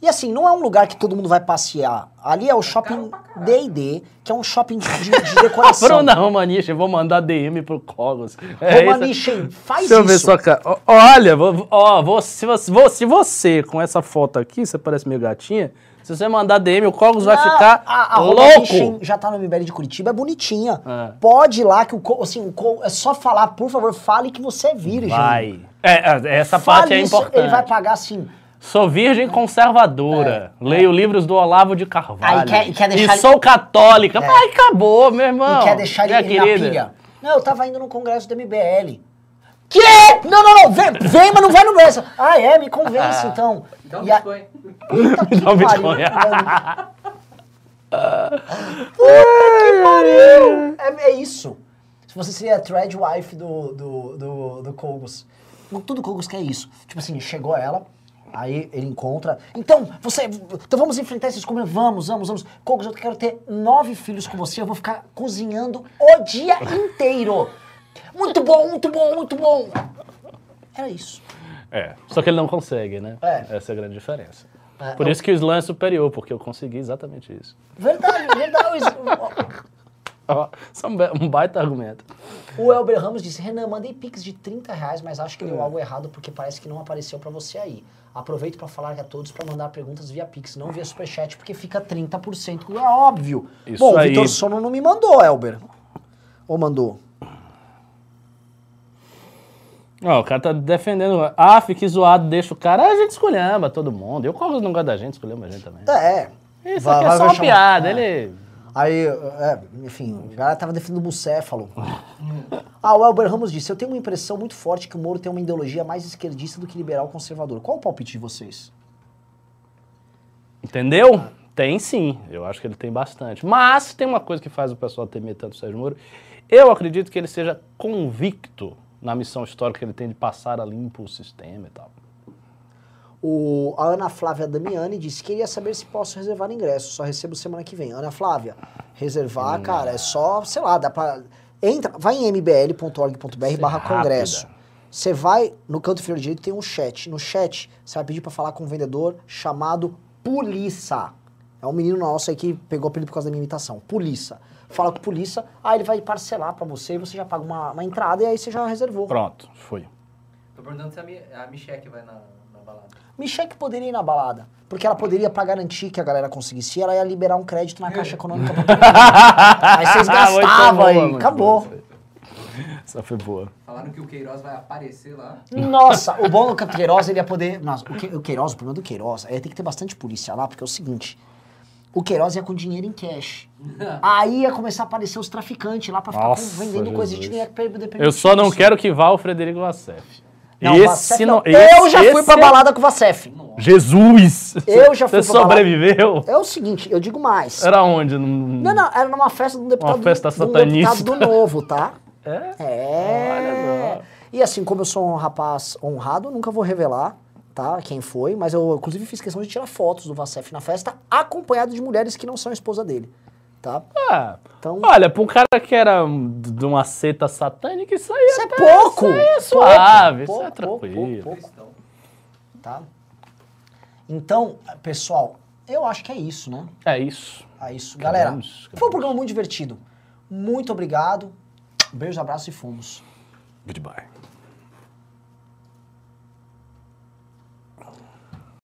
E assim, não é um lugar que todo mundo vai passear. Ali é o shopping D&D, que é um shopping de, de, de decoração. Bruna Romaniche, eu vou mandar DM pro Cogos. É Romaniche, faz Deixa eu ver isso. sua cara. Olha, ó, vou- se, você, se você, com essa foto aqui, você parece meio gatinha, se você mandar DM, o Cogos vai ficar a, a louco. Já tá no MBL de Curitiba, é bonitinha. É. Pode ir lá, que o, assim, o é só falar, por favor, fale que você é virgem. Vai. É, é, essa Fale parte é isso, importante. Ele vai pagar assim. Sou virgem conservadora. Leio livros do Olavo de Carvalho. É, Aí quer- quer deixar e ele- sou católica. É. Ai, acabou, meu irmão. e quer deixar ele, ele na querida. pilha. Não, eu tava indo no congresso do MBL. Que? Não, não, não. Vem, vem mas não vai no congresso. Ah, é? Me convence, então. Dá um E a- Bitcoin. Puta que pariu. É, é isso. Se você seria a thread wife do, do, do, do Kogos. Tudo Kogos quer isso. Tipo assim, chegou ela, aí ele encontra. Então, você. Então vamos enfrentar esses comidas. Vamos, vamos, vamos. Kogos, eu quero ter nove filhos com você. Eu vou ficar cozinhando o dia inteiro. Muito bom, muito bom, muito bom. Era isso. É, só que ele não consegue, né? É. Essa é a grande diferença. É, Por eu- isso que o slam é superior, porque eu consegui exatamente isso. Verdade, verdade. Ó, Isso é um ba- baita argumento. O Elber Ramos disse, Renan, mandei pix de 30 reais, mas acho que deu algo errado porque parece que não apareceu pra você aí. Aproveito pra falar a todos pra mandar perguntas via pix, não via superchat, porque fica 30%, é óbvio. Isso Bom, o aí. Vitor Sono não me mandou, Elber. Ou mandou? Ó, o cara tá defendendo. Ah, fique zoado, deixa o cara. A gente escolhamba todo mundo. Eu, como não gosto da gente, escolhemos a gente também. É. Isso Vai- aqui é só uma chamar- piada. é. Ele. Aí, é, enfim, o cara tava defendendo o bucéfalo. ah, o Elber Ramos disse, eu tenho uma impressão muito forte que o Moro tem uma ideologia mais esquerdista do que liberal conservador. Qual o palpite de vocês? Entendeu? Tem sim, eu acho que ele tem bastante. Mas tem uma coisa que faz o pessoal temer tanto o Sérgio Moro. Eu acredito que ele seja convicto na missão histórica que ele tem de passar a limpo o sistema e tal. O, a Ana Flávia Damiani disse que queria saber se posso reservar ingresso. Só recebo semana que vem. Ana Flávia, reservar, cara, é só, sei lá, dá pra. Entra, vai em mbl.org.br barra rápida. congresso. Você vai, no canto inferior direito tem um chat. No chat, você vai pedir pra falar com um vendedor chamado Polícia. É um menino nosso aí que pegou o apelido por causa da minha imitação. Polícia. Fala com polícia, aí ele vai parcelar pra você e você já paga uma, uma entrada e aí você já reservou. Pronto, foi. Tô perguntando se a, Mi, a Michelle vai na. Michelle que poderia ir na balada. Porque ela poderia, pra garantir que a galera conseguisse ela ia liberar um crédito na Caixa Econômica. aí vocês Muito gastavam aí. Acabou. boa Essa foi boa. Falaram que o Queiroz vai aparecer lá. Nossa, o bom do Campo Queiroz, ele ia poder... Nossa, o, Que- o Queiroz, o problema do Queiroz, aí tem que ter bastante polícia lá, porque é o seguinte... O Queiroz ia com dinheiro em cash. Aí ia começar a aparecer os traficantes lá pra ficar Nossa, com- vendendo coisa de dinheiro. Eu só não quero que vá o Frederico Vassef. Não, esse não. não. esse- Eu já fui pra esse- balada com o Vacef. Jesus! Eu já fui Você pra balada. sobreviveu? É o seguinte, eu digo mais. Era onde? Num- Não, não, era numa festa de um deputado, Uma festa de um satanista. deputado do Novo, tá? É? É. Olha E assim, como eu sou um rapaz honrado, nunca vou revelar, tá? Quem foi, mas eu inclusive fiz questão de tirar fotos do Vacef na festa, acompanhado de mulheres que não são esposa dele, tá? Ah, Então- olha, pra um cara que era de uma seita satânica, isso aí Isso é até- pouco! Isso aí é pouco, suave, pouco, isso é pouco, tranquilo. pouco, pouco, Cristão. tá? Então, pessoal, eu acho que é isso, né? É isso. É isso. Galera, Acabamos, foi um programa muito divertido. Muito obrigado. Beijos, abraços e fomos. Goodbye.